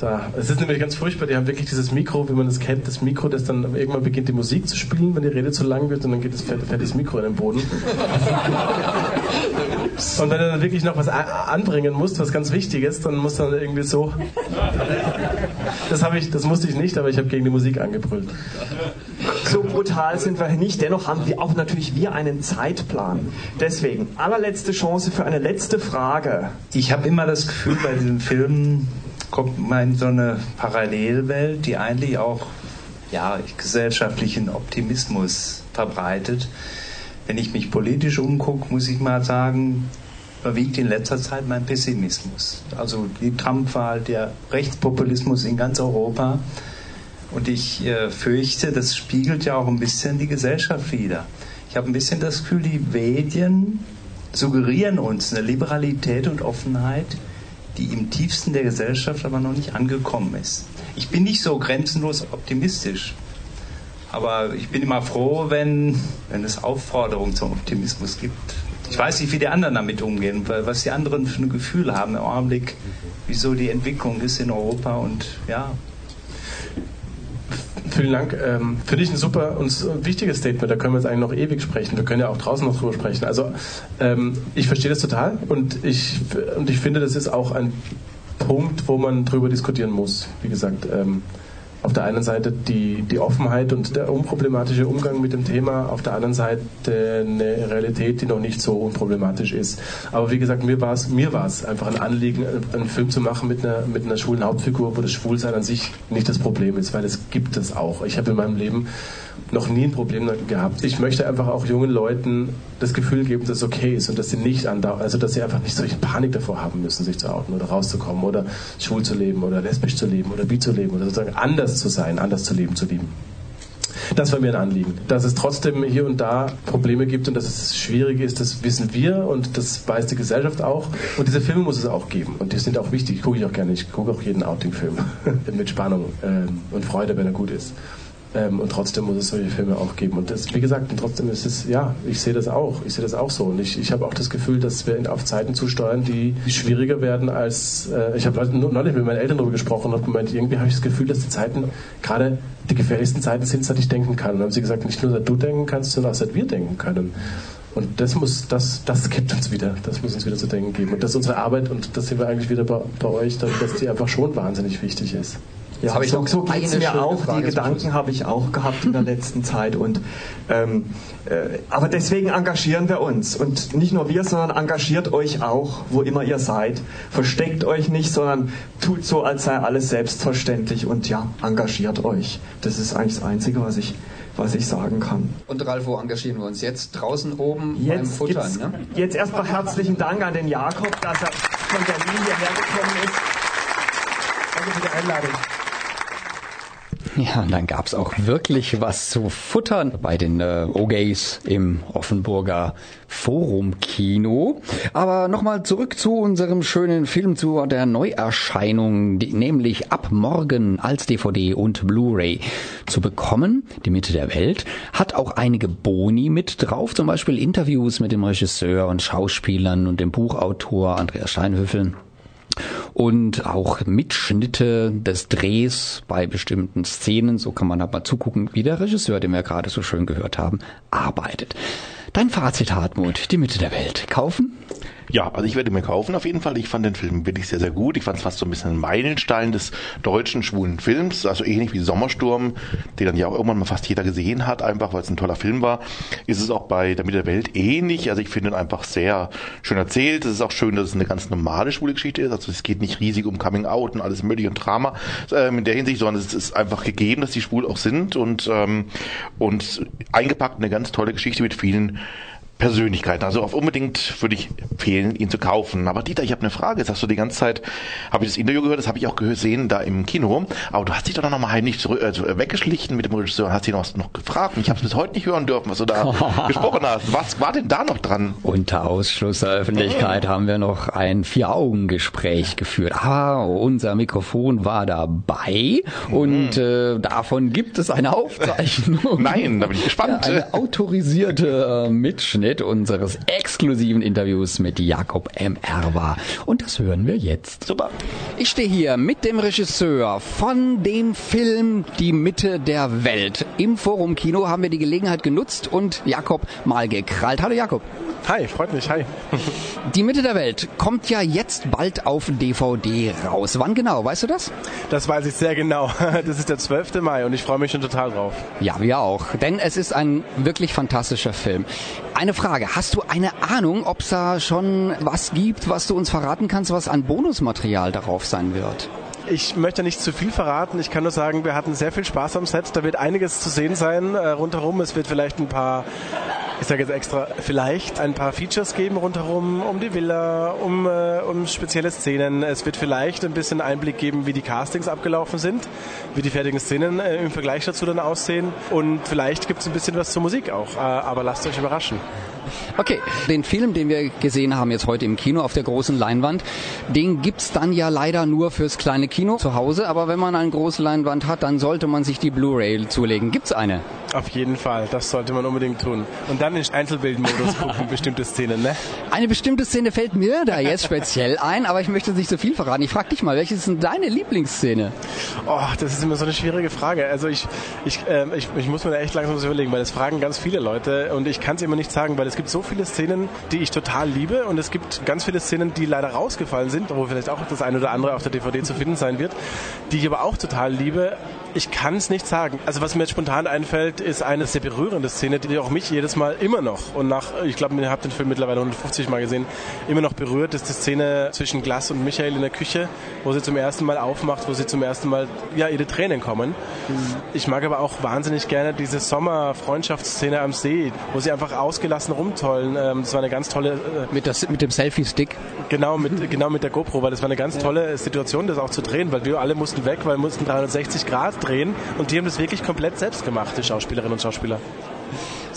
S6: Da. Es ist nämlich ganz furchtbar, die haben wirklich dieses Mikro, wie man es kennt, das Mikro, das dann irgendwann beginnt die Musik zu spielen, wenn die Rede zu lang wird und dann geht das fertiges Mikro in den Boden. und wenn du dann wirklich noch was anbringen musst, was ganz wichtig ist, dann muss dann irgendwie so. Das, ich, das musste ich nicht, aber ich habe gegen die Musik angebrüllt.
S5: So brutal sind wir nicht. Dennoch haben wir auch natürlich wir einen Zeitplan. Deswegen, allerletzte Chance für eine letzte Frage.
S10: Ich habe immer das Gefühl bei diesem Film, kommt man in so eine Parallelwelt, die eigentlich auch ja, gesellschaftlichen Optimismus verbreitet. Wenn ich mich politisch umgucke, muss ich mal sagen, überwiegt in letzter Zeit mein Pessimismus. Also die Trump-Wahl, der Rechtspopulismus in ganz Europa. Und ich äh, fürchte, das spiegelt ja auch ein bisschen die Gesellschaft wider. Ich habe ein bisschen das Gefühl, die Medien suggerieren uns eine Liberalität und Offenheit, die im tiefsten der Gesellschaft aber noch nicht angekommen ist. Ich bin nicht so grenzenlos optimistisch, aber ich bin immer froh, wenn, wenn es Aufforderungen zum Optimismus gibt. Ich weiß nicht, wie die anderen damit umgehen, was die anderen für ein Gefühl haben im Augenblick, wieso die Entwicklung ist in Europa und ja,
S6: Vielen Dank. Ähm, Finde ich ein super und wichtiges Statement. Da können wir jetzt eigentlich noch ewig sprechen. Wir können ja auch draußen noch drüber sprechen. Also ähm, ich verstehe das total und ich, und ich finde, das ist auch ein Punkt, wo man drüber diskutieren muss. Wie gesagt, ähm, auf der einen Seite die, die Offenheit und der unproblematische Umgang mit dem Thema, auf der anderen Seite eine Realität, die noch nicht so unproblematisch ist. Aber wie gesagt, mir war es mir einfach ein Anliegen, einen Film zu machen mit einer, mit einer schwulen Hauptfigur, wo das Schwulsein an sich nicht das Problem ist, weil es gibt es auch. Ich habe in meinem Leben noch nie ein Problem gehabt. Ich möchte einfach auch jungen Leuten das Gefühl geben, dass es okay ist und dass sie nicht andauernd, also dass sie einfach nicht solche Panik davor haben müssen, sich zu outen oder rauszukommen oder schwul zu leben oder lesbisch zu leben oder bi zu leben oder sozusagen anders zu sein, anders zu leben, zu lieben. Das war mir ein Anliegen. Dass es trotzdem hier und da Probleme gibt und dass es schwierig ist, das wissen wir und das weiß die Gesellschaft auch. Und diese Filme muss es auch geben. Und die sind auch wichtig. Gucke ich auch gerne. Ich gucke auch jeden Outing-Film mit Spannung ähm, und Freude, wenn er gut ist. Ähm, und trotzdem muss es solche Filme auch geben. Und das, wie gesagt, und trotzdem ist es, ja, ich sehe das auch. Ich sehe das auch so. Und ich, ich habe auch das Gefühl, dass wir auf Zeiten zusteuern, die schwieriger werden als, äh, ich habe neulich mit meinen Eltern darüber gesprochen und gemeint, irgendwie habe ich das Gefühl, dass die Zeiten gerade die gefährlichsten Zeiten sind, seit ich denken kann. Und haben sie gesagt, nicht nur seit du denken kannst, sondern auch seit wir denken können. Und das muss, das, das gibt uns wieder, das muss uns wieder zu denken geben. Und das ist unsere Arbeit und das sehen wir eigentlich wieder bei, bei euch, dass die einfach schon wahnsinnig wichtig ist.
S5: Ja, habe ich so, so geht es mir auch. Frage die Gedanken habe ich auch gehabt in der letzten Zeit. Und, ähm, äh, aber deswegen engagieren wir uns. Und nicht nur wir, sondern engagiert euch auch, wo immer ihr seid. Versteckt euch nicht, sondern tut so, als sei alles selbstverständlich. Und ja, engagiert euch. Das ist eigentlich das Einzige, was ich was ich sagen kann.
S9: Und Ralf, wo engagieren wir uns jetzt? Draußen oben
S5: jetzt beim Futtern, ne? Jetzt erstmal herzlichen Dank an den Jakob, dass er von Berlin hierher gekommen ist. Danke für die Einladung.
S1: Ja, und dann gab's auch wirklich was zu futtern bei den äh, OGs im Offenburger Forum-Kino. Aber nochmal zurück zu unserem schönen Film, zu der Neuerscheinung, die, nämlich ab morgen als DVD und Blu-ray zu bekommen. Die Mitte der Welt hat auch einige Boni mit drauf, zum Beispiel Interviews mit dem Regisseur und Schauspielern und dem Buchautor Andreas Steinhöfel und auch Mitschnitte des Drehs bei bestimmten Szenen. So kann man halt mal zugucken, wie der Regisseur, den wir gerade so schön gehört haben, arbeitet. Dein Fazit, Hartmut, die Mitte der Welt. Kaufen?
S2: Ja, also ich werde mir kaufen auf jeden Fall. Ich fand den Film wirklich sehr, sehr gut. Ich fand es fast so ein bisschen ein Meilenstein des deutschen schwulen Films. Also ähnlich wie Sommersturm, den dann ja auch irgendwann mal fast jeder gesehen hat, einfach weil es ein toller Film war. Ist es auch bei Der Mitte der Welt ähnlich. Also ich finde ihn einfach sehr schön erzählt. Es ist auch schön, dass es eine ganz normale schwule Geschichte ist. Also es geht nicht riesig um Coming Out und alles mögliche und Drama ähm, in der Hinsicht, sondern es ist einfach gegeben, dass die schwul auch sind und, ähm, und eingepackt eine ganz tolle Geschichte mit vielen Persönlichkeiten. Also auf unbedingt würde ich empfehlen, ihn zu kaufen. Aber Dieter, ich habe eine Frage. Jetzt hast du die ganze Zeit, habe ich das Interview gehört, das habe ich auch gesehen da im Kino. Aber du hast dich doch noch mal heimlich zurück, äh, weggeschlichen mit dem Regisseur und hast ihn noch, noch gefragt. Und ich habe es bis heute nicht hören dürfen, was du da gesprochen hast. Was war denn da noch dran?
S1: Unter Ausschluss der Öffentlichkeit haben wir noch ein Vier-Augen-Gespräch geführt. Ah, unser Mikrofon war dabei und mhm. äh, davon gibt es eine Aufzeichnung.
S2: Nein, da bin ich gespannt.
S1: Ja, eine autorisierte äh, Mitschnitt Ausschnitt unseres exklusiven Interviews mit Jakob M. Erwa. Und das hören wir jetzt.
S2: Super.
S1: Ich stehe hier mit dem Regisseur von dem Film Die Mitte der Welt. Im Forum Kino haben wir die Gelegenheit genutzt und Jakob mal gekrallt. Hallo Jakob.
S6: Hi, freut mich. Hi.
S1: Die Mitte der Welt kommt ja jetzt bald auf DVD raus. Wann genau? Weißt du das?
S6: Das weiß ich sehr genau. Das ist der 12. Mai und ich freue mich schon total drauf.
S1: Ja, wir auch. Denn es ist ein wirklich fantastischer Film. Eine Frage. Hast du eine Ahnung, ob es da schon was gibt, was du uns verraten kannst, was an Bonusmaterial darauf sein wird?
S6: Ich möchte nicht zu viel verraten. Ich kann nur sagen, wir hatten sehr viel Spaß am Set. Da wird einiges zu sehen sein äh, rundherum. Es wird vielleicht ein paar ich sage jetzt extra, vielleicht ein paar Features geben rundherum, um die Villa, um, äh, um spezielle Szenen. Es wird vielleicht ein bisschen Einblick geben, wie die Castings abgelaufen sind, wie die fertigen Szenen äh, im Vergleich dazu dann aussehen. Und vielleicht gibt es ein bisschen was zur Musik auch. Äh, aber lasst euch überraschen.
S1: Okay, den Film, den wir gesehen haben jetzt heute im Kino auf der großen Leinwand, den gibt's dann ja leider nur fürs kleine Kino zu Hause. Aber wenn man eine große Leinwand hat, dann sollte man sich die Blu-ray zulegen. Gibt's eine?
S6: Auf jeden Fall, das sollte man unbedingt tun. Und dann in Einzelbildmodus gucken, bestimmte Szenen, ne?
S1: Eine bestimmte Szene fällt mir da jetzt speziell ein, aber ich möchte nicht so viel verraten. Ich frage dich mal, welche ist denn deine Lieblingsszene?
S6: Oh, das ist immer so eine schwierige Frage. Also ich, ich, äh, ich, ich muss mir da echt langsam was überlegen, weil das fragen ganz viele Leute und ich kann es immer nicht sagen, weil es gibt so viele Szenen, die ich total liebe und es gibt ganz viele Szenen, die leider rausgefallen sind, wo vielleicht auch das eine oder andere auf der DVD zu finden sein wird, die ich aber auch total liebe. Ich kann es nicht sagen. Also was mir jetzt spontan einfällt, ist eine sehr berührende Szene, die auch mich jedes Mal immer noch und nach, ich glaube, ihr habt den Film mittlerweile 150 Mal gesehen, immer noch berührt, ist die Szene zwischen Glass und Michael in der Küche, wo sie zum ersten Mal aufmacht, wo sie zum ersten Mal, ja, ihre Tränen kommen. Ich mag aber auch wahnsinnig gerne diese Sommer-Freundschaftsszene am See, wo sie einfach ausgelassen rumtollen. Ähm, das war eine ganz tolle... Äh,
S1: mit, das, mit dem Selfie-Stick?
S6: Genau, mit, genau mit der GoPro, weil das war eine ganz tolle Situation, das auch zu drehen, weil wir alle mussten weg, weil wir mussten 360 Grad drehen und die haben das wirklich komplett selbst gemacht, die Schauspielerinnen und Schauspieler.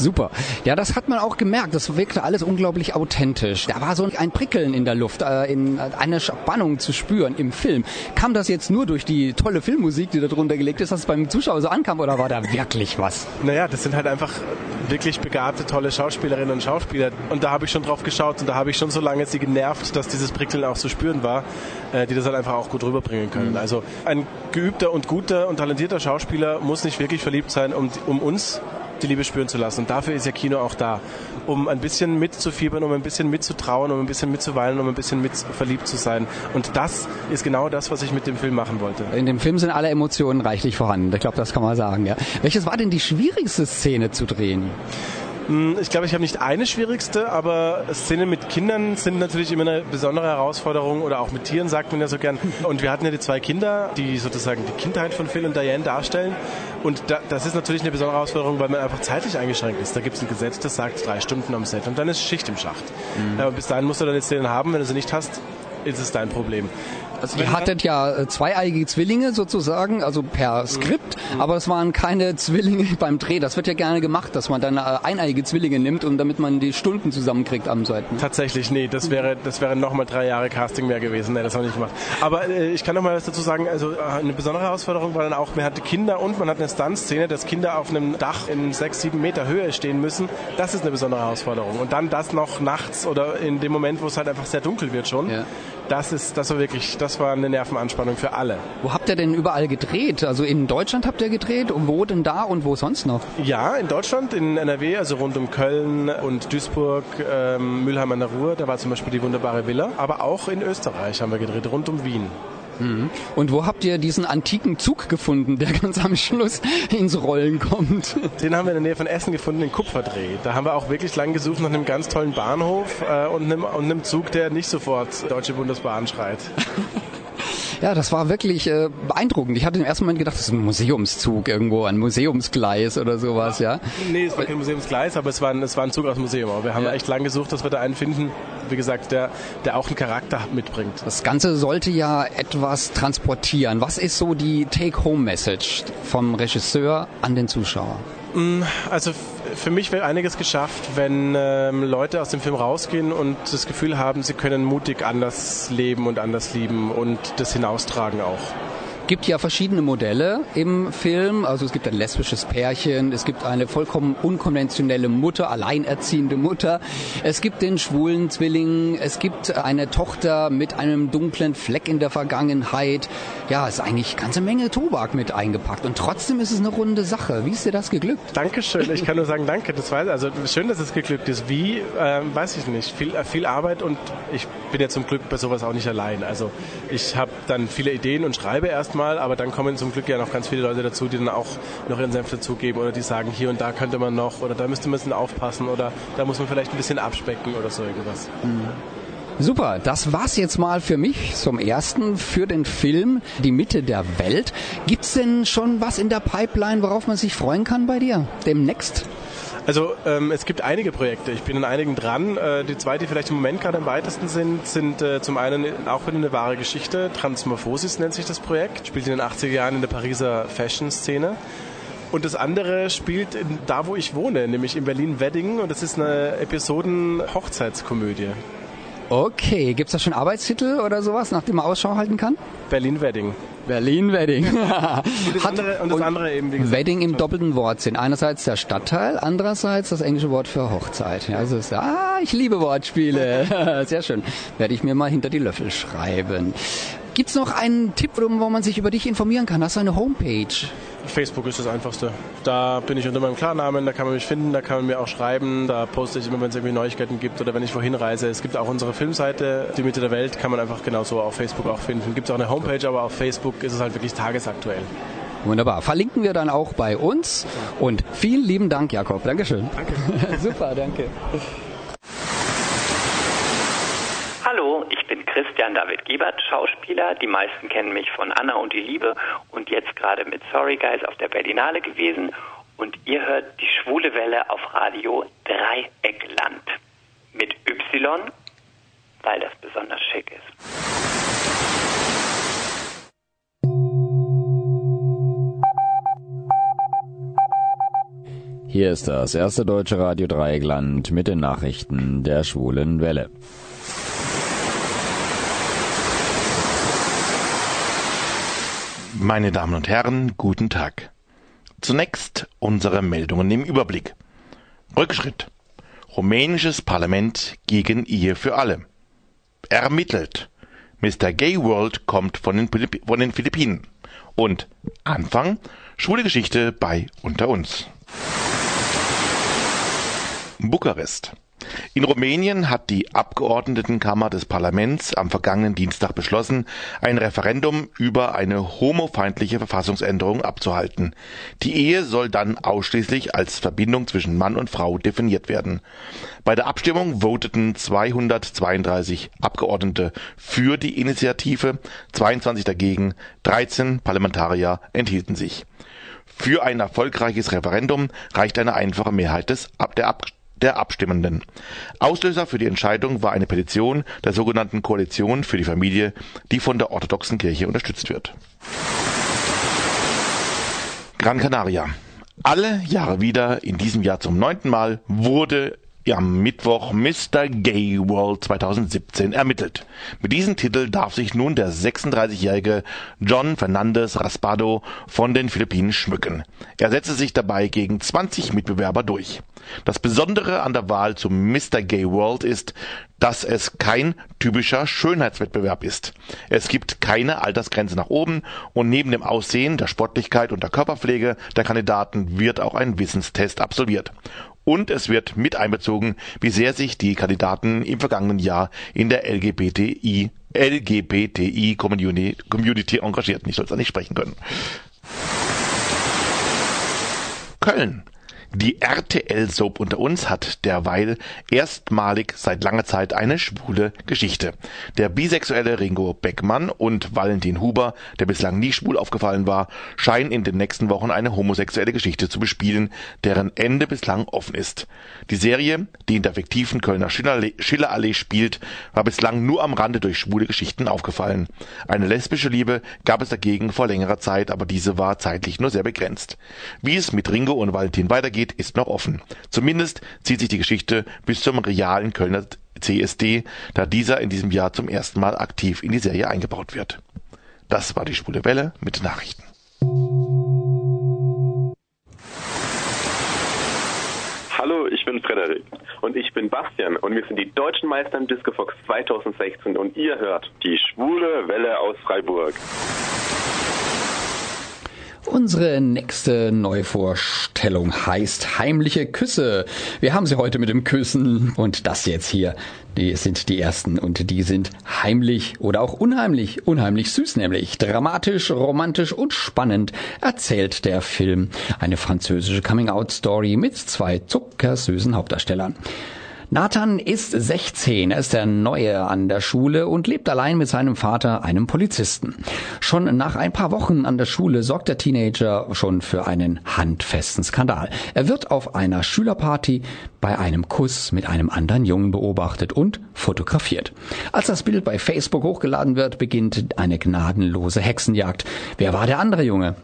S1: Super. Ja, das hat man auch gemerkt. Das wirkte alles unglaublich authentisch. Da war so ein Prickeln in der Luft, äh, in, äh, eine Spannung zu spüren im Film. Kam das jetzt nur durch die tolle Filmmusik, die da drunter gelegt ist, dass es beim Zuschauer so ankam oder war da wirklich was?
S6: Naja, das sind halt einfach wirklich begabte, tolle Schauspielerinnen und Schauspieler. Und da habe ich schon drauf geschaut und da habe ich schon so lange sie genervt, dass dieses Prickeln auch zu spüren war, äh, die das halt einfach auch gut rüberbringen können. Mhm. Also ein geübter und guter und talentierter Schauspieler muss nicht wirklich verliebt sein, um, um uns die Liebe spüren zu lassen. Und dafür ist ja Kino auch da, um ein bisschen mitzufiebern, um ein bisschen mitzutrauen, um ein bisschen mitzuweinen, um ein bisschen mit verliebt zu sein. Und das ist genau das, was ich mit dem Film machen wollte.
S1: In dem Film sind alle Emotionen reichlich vorhanden. Ich glaube, das kann man sagen. Ja. Welches war denn die schwierigste Szene zu drehen?
S6: Hm, ich glaube, ich habe nicht eine schwierigste, aber Szenen mit Kindern sind natürlich immer eine besondere Herausforderung oder auch mit Tieren, sagt man ja so gern. Und wir hatten ja die zwei Kinder, die sozusagen die Kindheit von Phil und Diane darstellen. Und da, das ist natürlich eine besondere Herausforderung, weil man einfach zeitlich eingeschränkt ist. Da gibt es ein Gesetz, das sagt drei Stunden am Set und dann ist Schicht im Schacht. Mhm. Aber bis dahin musst du deine Szenen haben. Wenn du sie nicht hast, ist es dein Problem.
S1: Also Ihr hattet ja äh, zweieigige Zwillinge sozusagen, also per Skript, mhm. aber es waren keine Zwillinge beim Dreh. Das wird ja gerne gemacht, dass man dann äh, eineige Zwillinge nimmt und damit man die Stunden zusammenkriegt am Seiten.
S6: Tatsächlich, nee, das wäre, das wäre nochmal drei Jahre Casting mehr gewesen. Nee, das habe ich nicht gemacht. Aber äh, ich kann noch mal was dazu sagen. Also äh, eine besondere Herausforderung war dann auch, man hatte Kinder und man hat eine Stunt-Szene, dass Kinder auf einem Dach in sechs, sieben Meter Höhe stehen müssen. Das ist eine besondere Herausforderung. Und dann das noch nachts oder in dem Moment, wo es halt einfach sehr dunkel wird schon. Ja das ist, das war wirklich, das war eine Nervenanspannung für alle.
S1: Wo habt ihr denn überall gedreht? Also in Deutschland habt ihr gedreht und wo denn da und wo sonst noch?
S6: Ja, in Deutschland, in NRW, also rund um Köln und Duisburg, ähm, Mülheim an der Ruhr, da war zum Beispiel die wunderbare Villa. Aber auch in Österreich haben wir gedreht, rund um Wien.
S1: Mhm. Und wo habt ihr diesen antiken Zug gefunden, der ganz am Schluss ins Rollen kommt?
S6: Den haben wir in der Nähe von Essen gefunden, in Kupferdreh. Da haben wir auch wirklich lang gesucht nach einem ganz tollen Bahnhof äh, und, einem, und einem Zug, der nicht sofort Deutsche Bundesbahn schreit.
S1: Ja, das war wirklich äh, beeindruckend. Ich hatte im ersten Moment gedacht, das ist ein Museumszug irgendwo, ein Museumsgleis oder sowas, ja?
S6: Nee, es war kein Museumsgleis, aber es war ein, es war ein Zug aus dem Museum. Aber wir haben ja. echt lang gesucht, dass wir da einen finden, wie gesagt, der, der auch einen Charakter mitbringt.
S1: Das Ganze sollte ja etwas transportieren. Was ist so die Take-Home-Message vom Regisseur an den Zuschauer?
S6: Mm, also für mich wäre einiges geschafft, wenn ähm, Leute aus dem Film rausgehen und das Gefühl haben, sie können mutig anders leben und anders lieben und das hinaustragen auch
S1: gibt ja verschiedene Modelle im Film. Also es gibt ein lesbisches Pärchen, es gibt eine vollkommen unkonventionelle Mutter, alleinerziehende Mutter. Es gibt den schwulen Zwilling, es gibt eine Tochter mit einem dunklen Fleck in der Vergangenheit. Ja, es ist eigentlich eine ganze Menge Tobak mit eingepackt und trotzdem ist es eine runde Sache. Wie ist dir das geglückt?
S6: Dankeschön. Ich kann nur sagen, danke. Das weiß, also schön, dass es geglückt ist. Wie, ähm, weiß ich nicht. Viel, äh, viel Arbeit und ich bin ja zum Glück bei sowas auch nicht allein. Also ich habe dann viele Ideen und schreibe erstmal mal, aber dann kommen zum Glück ja noch ganz viele Leute dazu, die dann auch noch ihren Senf dazugeben oder die sagen, hier und da könnte man noch oder da müsste man ein bisschen aufpassen oder da muss man vielleicht ein bisschen abspecken oder so irgendwas. Mhm.
S1: Super, das war's jetzt mal für mich zum ersten für den Film Die Mitte der Welt. Gibt's denn schon was in der Pipeline, worauf man sich freuen kann bei dir demnächst?
S6: Also ähm, es gibt einige Projekte. Ich bin in einigen dran. Äh, die zwei, die vielleicht im Moment gerade am weitesten sind, sind äh, zum einen auch wieder eine wahre Geschichte. Transmorphosis nennt sich das Projekt. Spielt in den 80er Jahren in der Pariser Fashion-Szene. Und das andere spielt in, da, wo ich wohne, nämlich in Berlin-Wedding. Und das ist eine Episoden-Hochzeitskomödie.
S1: Okay, gibt's da schon Arbeitstitel oder sowas, nach dem man Ausschau halten kann?
S6: Berlin-Wedding.
S1: Berlin-Wedding.
S6: und, das andere, und das andere eben,
S1: wie gesagt. Wedding im doppelten Wortsinn. Einerseits der Stadtteil, andererseits das englische Wort für Hochzeit. Ja, also ist, ah, ich liebe Wortspiele. Sehr schön. Werde ich mir mal hinter die Löffel schreiben. Gibt's noch einen Tipp, wo man sich über dich informieren kann? Hast du eine Homepage?
S6: Facebook ist das einfachste. Da bin ich unter meinem Klarnamen, da kann man mich finden, da kann man mir auch schreiben, da poste ich immer, wenn es irgendwie Neuigkeiten gibt oder wenn ich wohin reise. Es gibt auch unsere Filmseite, die Mitte der Welt, kann man einfach genauso auf Facebook auch finden. Gibt es auch eine Homepage, aber auf Facebook ist es halt wirklich tagesaktuell.
S1: Wunderbar. Verlinken wir dann auch bei uns. Und vielen lieben Dank, Jakob. Dankeschön.
S6: Danke.
S1: Super, danke.
S11: Hallo, ich Christian David Giebert, Schauspieler. Die meisten kennen mich von Anna und die Liebe und jetzt gerade mit Sorry Guys auf der Berlinale gewesen. Und ihr hört die schwule Welle auf Radio Dreieckland. Mit Y, weil das besonders schick ist.
S12: Hier ist das erste deutsche Radio Dreieckland mit den Nachrichten der schwulen Welle.
S2: Meine Damen und Herren, guten Tag. Zunächst unsere Meldungen im Überblick. Rückschritt. Rumänisches Parlament gegen Ehe für alle. Ermittelt. Mr. Gay World kommt von den, von den Philippinen. Und Anfang. Schwule Geschichte bei Unter uns. Bukarest. In Rumänien hat die Abgeordnetenkammer des Parlaments am vergangenen Dienstag beschlossen, ein Referendum über eine homofeindliche Verfassungsänderung abzuhalten. Die Ehe soll dann ausschließlich als Verbindung zwischen Mann und Frau definiert werden. Bei der Abstimmung voteten 232 Abgeordnete für die Initiative, 22 dagegen, 13 Parlamentarier enthielten sich. Für ein erfolgreiches Referendum reicht eine einfache Mehrheit des, der Abgeordneten der Abstimmenden. Auslöser für die Entscheidung war eine Petition der sogenannten Koalition für die Familie, die von der orthodoxen Kirche unterstützt wird. Gran Canaria. Alle Jahre wieder, in diesem Jahr zum neunten Mal, wurde am Mittwoch Mr. Gay World 2017 ermittelt. Mit diesem Titel darf sich nun der 36-jährige John Fernandez Raspado von den Philippinen schmücken. Er setzte sich dabei gegen 20 Mitbewerber durch. Das Besondere an der Wahl zum Mr. Gay World ist, dass es kein typischer Schönheitswettbewerb ist. Es gibt keine Altersgrenze nach oben und neben dem Aussehen, der Sportlichkeit und der Körperpflege der Kandidaten wird auch ein Wissenstest absolviert und es wird mit einbezogen, wie sehr sich die Kandidaten im vergangenen Jahr in der LGBTI LGBTI Community, Community engagierten. Ich soll es nicht sprechen können. Köln. Die RTL-Soap unter uns hat derweil erstmalig seit langer Zeit eine schwule Geschichte. Der bisexuelle Ringo Beckmann und Valentin Huber, der bislang nie schwul aufgefallen war, scheinen in den nächsten Wochen eine homosexuelle Geschichte zu bespielen, deren Ende bislang offen ist. Die Serie, die in der fiktiven Kölner Schillerallee spielt, war bislang nur am Rande durch schwule Geschichten aufgefallen. Eine lesbische Liebe gab es dagegen vor längerer Zeit, aber diese war zeitlich nur sehr begrenzt. Wie es mit Ringo und Valentin weitergeht, weitergeht, ist noch offen. Zumindest zieht sich die Geschichte bis zum realen Kölner CSD, da dieser in diesem Jahr zum ersten Mal aktiv in die Serie eingebaut wird. Das war die Spule Welle mit Nachrichten.
S13: Hallo, ich bin Frederik. Und ich bin Bastian und wir sind die deutschen Meister im Discofox 2016 und ihr hört die Schwule Welle aus Freiburg.
S1: Unsere nächste Neuvorstellung heißt Heimliche Küsse. Wir haben sie heute mit dem Küssen und das jetzt hier, die sind die ersten und die sind heimlich oder auch unheimlich, unheimlich süß nämlich. Dramatisch, romantisch und spannend erzählt der Film eine französische Coming-out-Story mit zwei zuckersüßen Hauptdarstellern. Nathan ist 16, er ist der Neue an der Schule und lebt allein mit seinem Vater, einem Polizisten. Schon nach ein paar Wochen an der Schule sorgt der Teenager schon für einen handfesten Skandal. Er wird auf einer Schülerparty bei einem Kuss mit einem anderen Jungen beobachtet und fotografiert. Als das Bild bei Facebook hochgeladen wird, beginnt eine gnadenlose Hexenjagd. Wer war der andere Junge?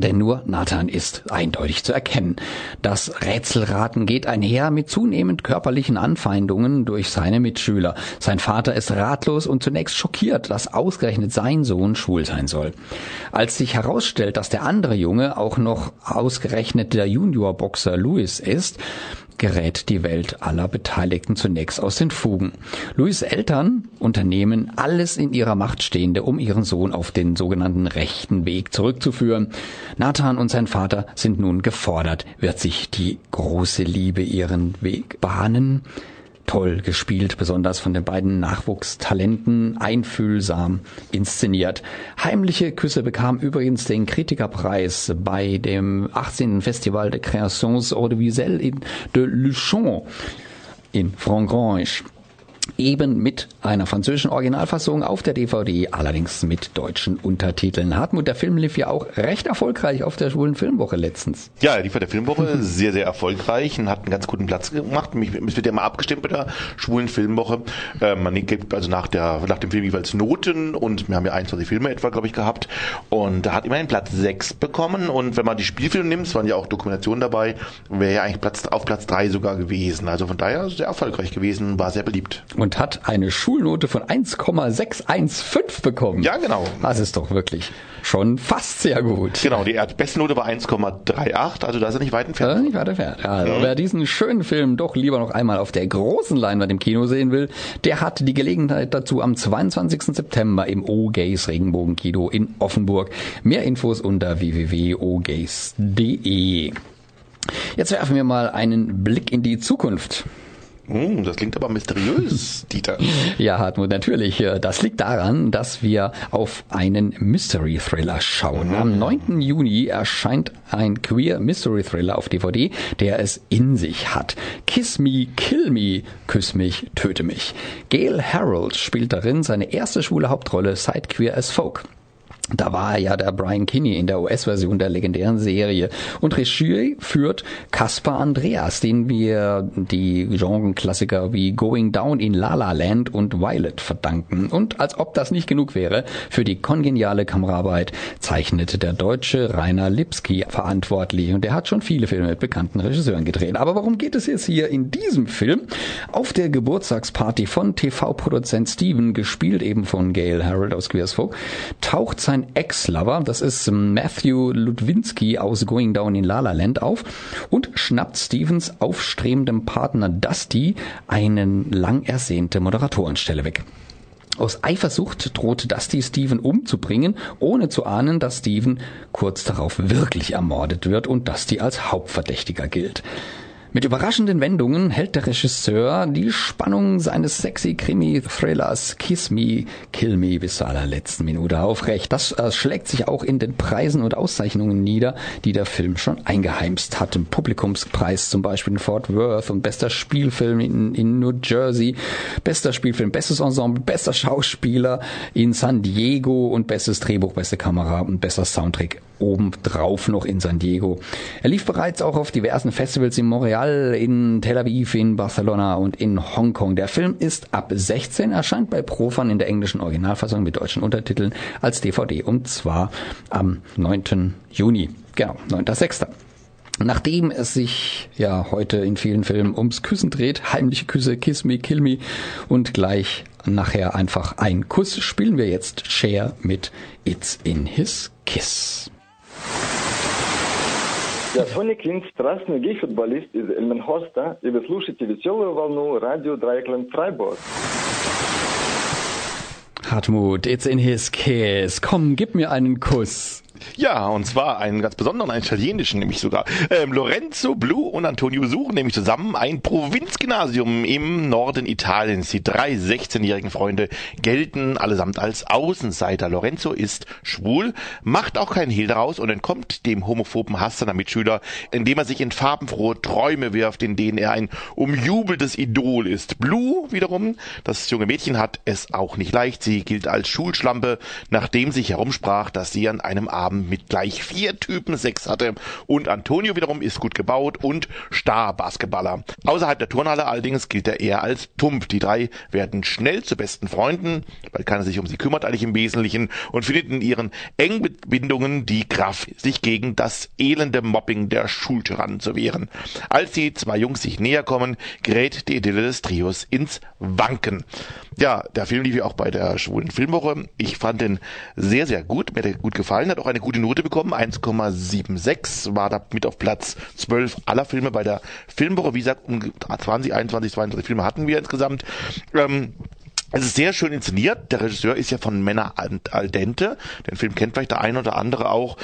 S1: Denn nur Nathan ist eindeutig zu erkennen. Das Rätselraten geht einher mit zunehmend körperlichen Anfeindungen durch seine Mitschüler. Sein Vater ist ratlos und zunächst schockiert, dass ausgerechnet sein Sohn schwul sein soll. Als sich herausstellt, dass der andere Junge auch noch ausgerechnet der Juniorboxer Louis ist, gerät die Welt aller Beteiligten zunächst aus den Fugen. Louis Eltern unternehmen alles in ihrer Macht Stehende, um ihren Sohn auf den sogenannten rechten Weg zurückzuführen. Nathan und sein Vater sind nun gefordert. Wird sich die große Liebe ihren Weg bahnen? Toll gespielt, besonders von den beiden Nachwuchstalenten, einfühlsam inszeniert. Heimliche Küsse bekam übrigens den Kritikerpreis bei dem 18. Festival de Créations Audiovisuelles de Luchon in Frangrange. Eben mit einer französischen Originalfassung auf der DVD, allerdings mit deutschen Untertiteln. Hartmut, der Film lief ja auch recht erfolgreich auf der Schwulen Filmwoche letztens.
S2: Ja, lief auf der Filmwoche sehr, sehr erfolgreich und hat einen ganz guten Platz gemacht. Es wird ja mal abgestimmt mit der Schwulen Filmwoche. Äh, man gibt also nach, der, nach dem Film jeweils Noten und wir haben ja 21 Filme etwa, glaube ich, gehabt. Und da hat immerhin Platz 6 bekommen. Und wenn man die Spielfilme nimmt, es waren ja auch Dokumentationen dabei, wäre ja eigentlich Platz, auf Platz 3 sogar gewesen. Also von daher sehr erfolgreich gewesen, war sehr beliebt
S1: und hat eine Schulnote von 1,615 bekommen.
S2: Ja, genau.
S1: Das ist doch wirklich schon fast sehr gut.
S2: Genau, die beste Note war 1,38, also da ist er nicht weit entfernt.
S1: Äh, nicht weit entfernt. Also, mhm. wer diesen schönen Film doch lieber noch einmal auf der großen Leinwand im Kino sehen will, der hat die Gelegenheit dazu am 22. September im O-Gays Regenbogenkino in Offenburg. Mehr Infos unter www.ogays.de. Jetzt werfen wir mal einen Blick in die Zukunft.
S2: Hm, das klingt aber mysteriös, Dieter.
S1: Ja, Hartmut, natürlich. Das liegt daran, dass wir auf einen Mystery Thriller schauen. Am 9. Juni erscheint ein Queer Mystery Thriller auf DVD, der es in sich hat. Kiss Me, Kill Me, Küss mich, töte mich. Gail Harold spielt darin seine erste schwule Hauptrolle seit Queer as Folk. Da war ja der Brian Kinney in der US-Version der legendären Serie. Und Regie führt Caspar Andreas, den wir die Genreklassiker wie Going Down in La La Land und Violet verdanken. Und als ob das nicht genug wäre, für die kongeniale Kameraarbeit zeichnete der deutsche Rainer Lipski verantwortlich. Und der hat schon viele Filme mit bekannten Regisseuren gedreht. Aber warum geht es jetzt hier in diesem Film? Auf der Geburtstagsparty von TV-Produzent Steven, gespielt eben von Gail Harold aus Queers Folk, taucht sein sein Ex-Lover, das ist Matthew Ludwinski aus Going Down in La La Land auf und schnappt Stevens aufstrebendem Partner Dusty einen lang ersehnte Moderatorenstelle weg. Aus Eifersucht droht Dusty Steven umzubringen, ohne zu ahnen, dass Steven kurz darauf wirklich ermordet wird und Dusty als Hauptverdächtiger gilt. Mit überraschenden Wendungen hält der Regisseur die Spannung seines sexy Krimi-Thrillers Kiss Me, Kill Me bis zur allerletzten Minute aufrecht. Das äh, schlägt sich auch in den Preisen und Auszeichnungen nieder, die der Film schon eingeheimst hat. Im Publikumspreis zum Beispiel in Fort Worth und bester Spielfilm in, in New Jersey, bester Spielfilm, bestes Ensemble, bester Schauspieler in San Diego und bestes Drehbuch, beste Kamera und bester Soundtrack obendrauf noch in San Diego. Er lief bereits auch auf diversen Festivals in Montreal, in Tel Aviv, in Barcelona und in Hongkong. Der Film ist ab 16, erscheint bei Profan in der englischen Originalfassung mit deutschen Untertiteln als DVD und zwar am 9. Juni. Genau, 9.6. Nachdem es sich ja heute in vielen Filmen ums Küssen dreht, heimliche Küsse, Kiss Me, Kill Me und gleich nachher einfach ein Kuss, spielen wir jetzt Cher mit It's in His Kiss.
S14: Я Соня Клинц, страстный гей-футболист из Эльменхорста, и вы слушаете веселую волну радио Драйкленд Фрайбург.
S1: Hartmut, it's in his kiss. Komm, gib mir einen Kuss.
S2: Ja, und zwar einen ganz besonderen, einen italienischen nämlich sogar. Ähm, Lorenzo Blue und Antonio suchen nämlich zusammen ein Provinzgymnasium im Norden Italiens. Die drei 16-jährigen Freunde gelten allesamt als Außenseiter. Lorenzo ist schwul, macht auch keinen Hehl daraus und entkommt dem homophoben Hass seiner Mitschüler, indem er sich in farbenfrohe Träume wirft, in denen er ein umjubeltes Idol ist. Blue wiederum, das junge Mädchen hat es auch nicht leicht. Sie gilt als Schulschlampe, nachdem sich herumsprach, dass sie an einem Abend Abend mit gleich vier Typen Sex hatte. Und Antonio wiederum ist gut gebaut und Star-Basketballer. Außerhalb der Turnhalle allerdings gilt er eher als Tump. Die drei werden schnell zu besten Freunden, weil keiner sich um sie kümmert eigentlich im Wesentlichen und findet in ihren Engbindungen die Kraft, sich gegen das elende Mobbing der Schultyrannen zu wehren. Als die zwei Jungs sich näher kommen, gerät die Idylle des Trios ins Wanken. Ja, der Film lief ja auch bei der schwulen Filmwoche. Ich fand den sehr, sehr gut. Mir hat er gut gefallen, hat auch eine gute Note bekommen. 1,76 war da mit auf Platz 12 aller Filme bei der Filmwoche. Wie gesagt, um 20, 21, 22 Filme hatten wir insgesamt. Ähm, Es ist sehr schön inszeniert. Der Regisseur ist ja von Männer al dente. Den Film kennt vielleicht der eine oder andere auch.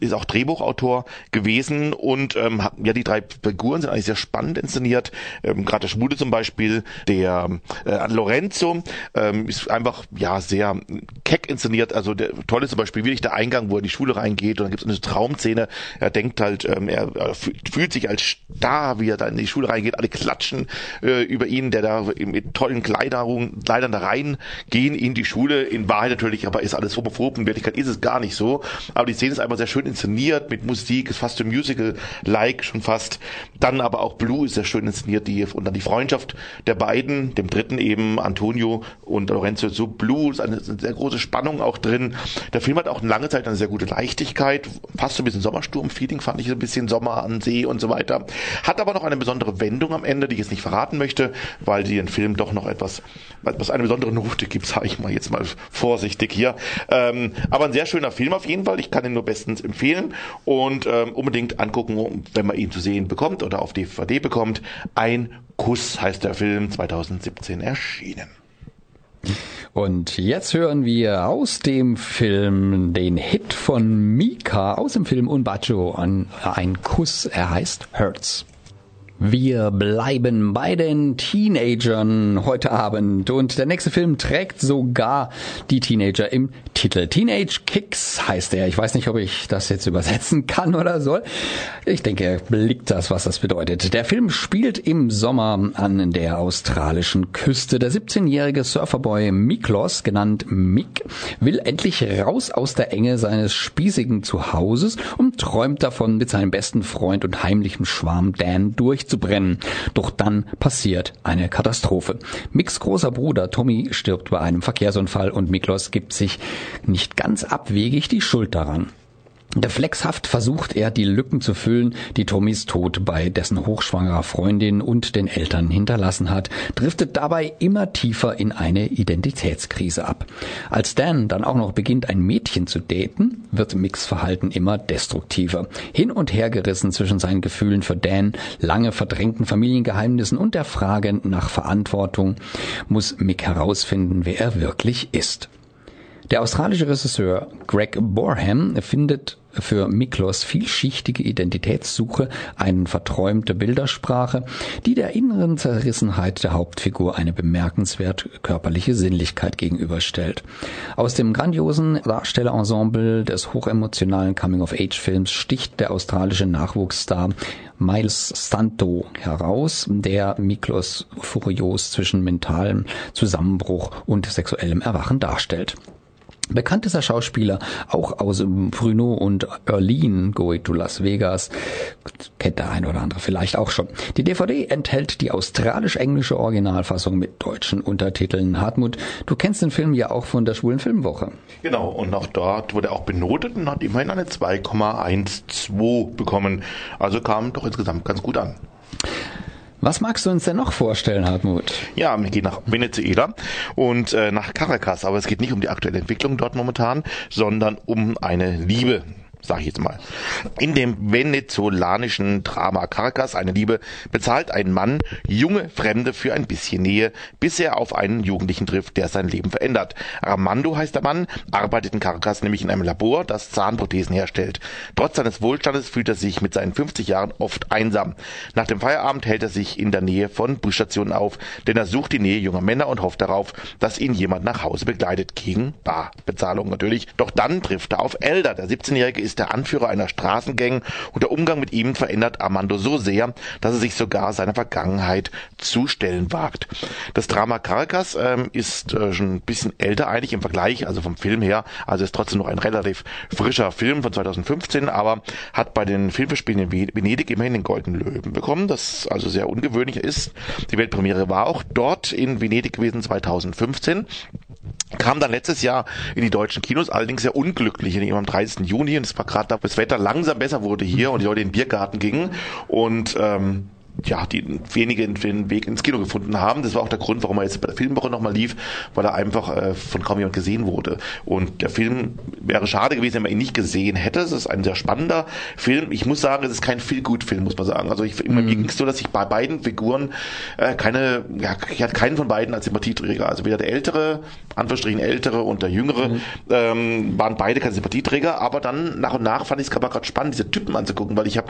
S2: Ist auch Drehbuchautor gewesen und ähm, ja die drei Figuren sind eigentlich sehr spannend inszeniert. Ähm, Gerade der Schwule zum Beispiel, der äh, Lorenzo ähm, ist einfach ja sehr keck inszeniert. Also der tolle zum Beispiel wirklich der Eingang, wo er in die Schule reingeht und dann gibt es eine Traumszene. Er denkt halt, ähm, er, er fühlt sich als Star, wie er da in die Schule reingeht. Alle klatschen äh, über ihn, der da mit tollen Kleidern, Kleidern da reingehen in die Schule. In Wahrheit natürlich, aber ist alles homophob. In Wirklichkeit ist es gar nicht so. Aber die Szene ist einfach sehr schön inszeniert mit Musik, ist fast ein Musical-like schon fast. Dann aber auch Blue ist sehr schön inszeniert, die, und dann die Freundschaft der beiden, dem dritten eben, Antonio und Lorenzo, so Blue, ist eine, eine sehr große Spannung auch drin. Der Film hat auch lange Zeit eine sehr gute Leichtigkeit, fast so ein bisschen Sommersturm-Feeling, fand ich ein bisschen Sommer an See und so weiter. Hat aber noch eine besondere Wendung am Ende, die ich jetzt nicht verraten möchte, weil die den Film doch noch etwas, was eine besondere Note gibt, sage ich mal jetzt mal vorsichtig hier. Ähm, aber ein sehr schöner Film auf jeden Fall. Ich kann ihn nur bestens empfehlen und ähm, unbedingt angucken, wenn man ihn zu sehen bekommt oder auf DVD bekommt. Ein Kuss heißt der Film, 2017 erschienen.
S1: Und jetzt hören wir aus dem Film den Hit von Mika aus dem Film Unbacho an ein Kuss. Er heißt Hurts. Wir bleiben bei den Teenagern heute Abend und der nächste Film trägt sogar die Teenager im Titel. Teenage Kicks heißt er. Ich weiß nicht, ob ich das jetzt übersetzen kann oder soll. Ich denke, er blickt das, was das bedeutet. Der Film spielt im Sommer an der australischen Küste. Der 17-jährige Surferboy Miklos, genannt Mick, will endlich raus aus der Enge seines spießigen Zuhauses und träumt davon, mit seinem besten Freund und heimlichem Schwarm Dan durch durchzubrennen. Doch dann passiert eine Katastrophe. Micks großer Bruder Tommy stirbt bei einem Verkehrsunfall und Miklos gibt sich nicht ganz abwegig die Schuld daran. Reflexhaft versucht er, die Lücken zu füllen, die Tommys Tod bei dessen hochschwangerer Freundin und den Eltern hinterlassen hat, driftet dabei immer tiefer in eine Identitätskrise ab. Als Dan dann auch noch beginnt, ein Mädchen zu daten, wird Micks Verhalten immer destruktiver. Hin und her gerissen zwischen seinen Gefühlen für Dan, lange verdrängten Familiengeheimnissen und der Frage nach Verantwortung, muss Mick herausfinden, wer er wirklich ist. Der australische Regisseur Greg Borham findet für Miklos vielschichtige Identitätssuche eine verträumte Bildersprache, die der inneren Zerrissenheit der Hauptfigur eine bemerkenswert körperliche Sinnlichkeit gegenüberstellt. Aus dem grandiosen Darstellerensemble des hochemotionalen Coming-of-Age-Films sticht der australische Nachwuchsstar Miles Stanto heraus, der Miklos furios zwischen mentalem Zusammenbruch und sexuellem Erwachen darstellt. Bekannt ist der Schauspieler auch aus Bruno und Erlene Going to Las Vegas. Kennt der ein oder andere vielleicht auch schon. Die DVD enthält die australisch-englische Originalfassung mit deutschen Untertiteln. Hartmut, du kennst den Film ja auch von der Schwulen Filmwoche.
S2: Genau, und auch dort wurde er auch benotet und hat immerhin eine 2,12 bekommen. Also kam doch insgesamt ganz gut an.
S1: Was magst du uns denn noch vorstellen, Hartmut?
S2: Ja, wir gehen nach Venezuela und äh, nach Caracas, aber es geht nicht um die aktuelle Entwicklung dort momentan, sondern um eine Liebe sag ich jetzt mal. In dem venezolanischen Drama Caracas, eine Liebe, bezahlt ein Mann junge Fremde für ein bisschen Nähe, bis er auf einen Jugendlichen trifft, der sein Leben verändert. Armando heißt der Mann, arbeitet in Caracas nämlich in einem Labor, das Zahnprothesen herstellt. Trotz seines Wohlstandes fühlt er sich mit seinen 50 Jahren oft einsam. Nach dem Feierabend hält er sich in der Nähe von Busstationen auf, denn er sucht die Nähe junger Männer und hofft darauf, dass ihn jemand nach Hause begleitet, gegen Barbezahlung natürlich. Doch dann trifft er auf Elder, der 17-Jährige ist der Anführer einer Straßengang und der Umgang mit ihm verändert Armando so sehr, dass er sich sogar seiner Vergangenheit zu stellen wagt. Das Drama Caracas ähm, ist äh, schon ein bisschen älter eigentlich im Vergleich, also vom Film her, also ist trotzdem noch ein relativ frischer Film von 2015, aber hat bei den Filmverspielen in Venedig immerhin den Goldenen Löwen bekommen, das also sehr ungewöhnlich ist. Die Weltpremiere war auch dort in Venedig gewesen 2015 kam dann letztes Jahr in die deutschen Kinos, allerdings sehr unglücklich, am 30. Juni und es war gerade da, das Wetter langsam besser wurde hier und die Leute in den Biergarten gingen. Und ähm, ja, die wenige den Weg ins Kino gefunden haben. Das war auch der Grund, warum er jetzt bei der Filmwoche nochmal lief, weil er einfach äh, von kaum jemand gesehen wurde. Und der Film wäre schade gewesen, wenn man ihn nicht gesehen hätte. Es ist ein sehr spannender Film. Ich muss sagen, es ist kein Feel-Good-Film, muss man sagen. Also ich, mm. mir ging es so, dass ich bei beiden Figuren äh, keine, ja, ich hatte keinen von beiden als Sympathieträger. Also weder der ältere, Anführungsstrichen ältere und der jüngere, mm. ähm, waren beide keine Sympathieträger. Aber dann nach und nach fand ich es gerade spannend, diese Typen anzugucken, weil ich habe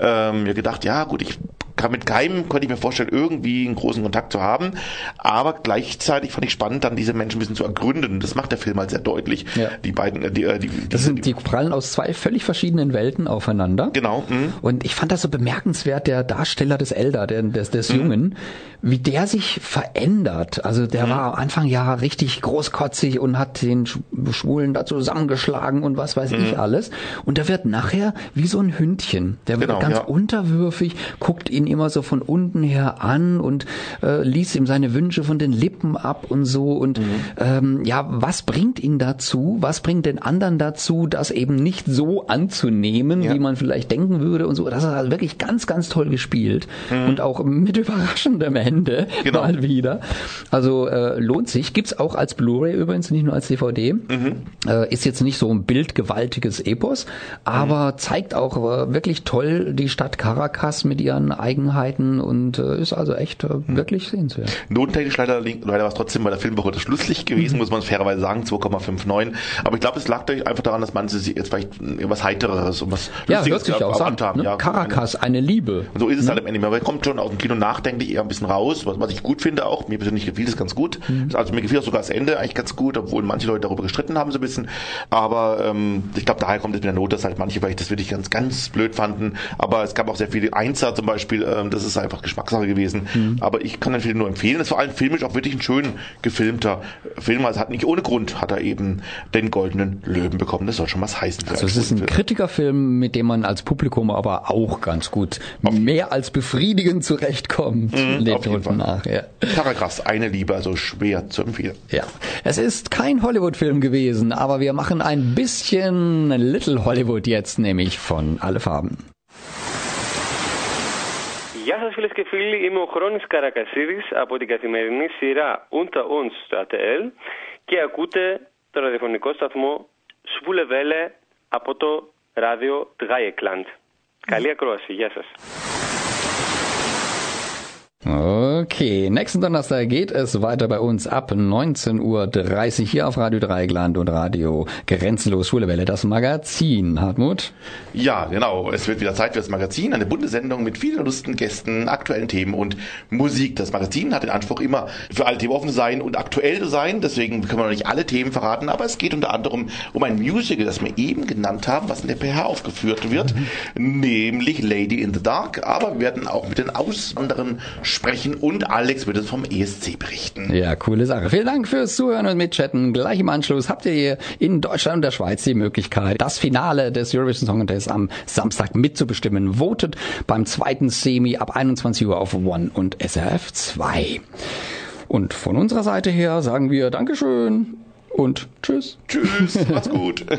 S2: ähm, mir gedacht, ja gut, ich kann mit keinem, könnte ich mir vorstellen, irgendwie einen großen Kontakt zu haben. Aber gleichzeitig fand ich spannend, dann diese Menschen ein bisschen zu ergründen. Das macht der Film halt sehr deutlich. Ja. Die beiden, äh, die, äh, die, die,
S1: das sind, die prallen aus zwei völlig verschiedenen Welten aufeinander.
S2: Genau.
S1: Mhm. Und ich fand das so bemerkenswert, der Darsteller des Elder, der, des, des mhm. Jungen, wie der sich verändert. Also der mhm. war am Anfang ja richtig großkotzig und hat den Schwulen da zusammengeschlagen und was weiß ich mhm. alles. Und der wird nachher wie so ein Hündchen. Der wird genau, ganz ja. unterwürfig, guckt ihn immer so von unten her an und äh, ließ ihm seine Wünsche von den Lippen ab und so. Und mhm. ähm, ja, was bringt ihn dazu? Was bringt den anderen dazu, das eben nicht so anzunehmen, ja. wie man vielleicht denken würde und so? Das ist also wirklich ganz, ganz toll gespielt mhm. und auch mit überraschendem Ende genau. mal wieder. Also äh, lohnt sich. Gibt's auch als Blu-ray übrigens, nicht nur als DVD. Mhm. Äh, ist jetzt nicht so ein bildgewaltiges Epos, aber mhm. zeigt auch äh, wirklich toll die Stadt Caracas mit ihren eigenen Eigenheiten und äh, ist also echt äh, wirklich sehenswert.
S2: Notentechnisch leider, leider war es trotzdem bei der Filmwoche das Schlusslicht gewesen, mhm. muss man fairerweise sagen, 2,59. Aber ich glaube, es lag einfach daran, dass man sich jetzt vielleicht was Heitereres und was
S1: ja, Lustiges hört sich auch an, haben. Ne? Ja, Caracas, eine Liebe.
S2: So ist es ne? halt im Ende. Man kommt schon aus dem Kino nachdenklich eher ein bisschen raus, was, was ich gut finde auch. Mir persönlich gefiel es ganz gut. Mhm. Also mir gefiel auch sogar das Ende eigentlich ganz gut, obwohl manche Leute darüber gestritten haben so ein bisschen. Aber ähm, ich glaube, daher kommt es mit der Not, dass halt manche vielleicht das wirklich ganz, ganz blöd fanden. Aber es gab auch sehr viele Einser zum Beispiel, ähm, das ist einfach Geschmackssache gewesen. Mhm. Aber ich kann den Film nur empfehlen. Es ist vor allem filmisch auch wirklich ein schön gefilmter Film. Also hat nicht ohne Grund hat er eben den goldenen Löwen bekommen. Das soll schon was heißen.
S1: Also es ist ein Film. Kritikerfilm, mit dem man als Publikum aber auch ganz gut auf mehr als befriedigend zurechtkommt. Mhm,
S2: auf jeden Fall. nach. Ja. Paragraphs, eine Liebe, also schwer zu empfehlen.
S1: Ja. Es ist kein Hollywood-Film gewesen, aber wir machen ein bisschen Little Hollywood jetzt, nämlich von Alle Farben.
S15: Γεια σας φίλες και φίλοι, είμαι ο Χρόνης Καρακασίδης από την καθημερινή σειρά Unter uns στο ATL και ακούτε το ραδιοφωνικό σταθμό Σβούλε από το ράδιο Dreieckland. Καλή ακρόαση, γεια σας.
S1: Okay, nächsten Donnerstag geht es weiter bei uns ab 19.30 Uhr hier auf Radio Dreigland und Radio Grenzenlos Schulewelle, das Magazin. Hartmut?
S2: Ja, genau. Es wird wieder Zeit für das Magazin, eine bunte Sendung mit vielen lustigen Gästen, aktuellen Themen und Musik. Das Magazin hat den Anspruch, immer für alle Themen offen zu sein und aktuell zu sein. Deswegen können wir noch nicht alle Themen verraten, aber es geht unter anderem um ein Musical, das wir eben genannt haben, was in der PH aufgeführt wird, mhm. nämlich Lady in the Dark. Aber wir werden auch mit den Auswanderern sprechen und Alex wird es vom ESC berichten.
S1: Ja, coole Sache. Vielen Dank fürs Zuhören und Mitchatten. Gleich im Anschluss habt ihr hier in Deutschland und der Schweiz die Möglichkeit, das Finale des Eurovision Song Contest am Samstag mitzubestimmen. Votet beim zweiten Semi ab 21 Uhr auf One und SRF 2. Und von unserer Seite her sagen wir Dankeschön und Tschüss.
S2: Tschüss, macht's gut.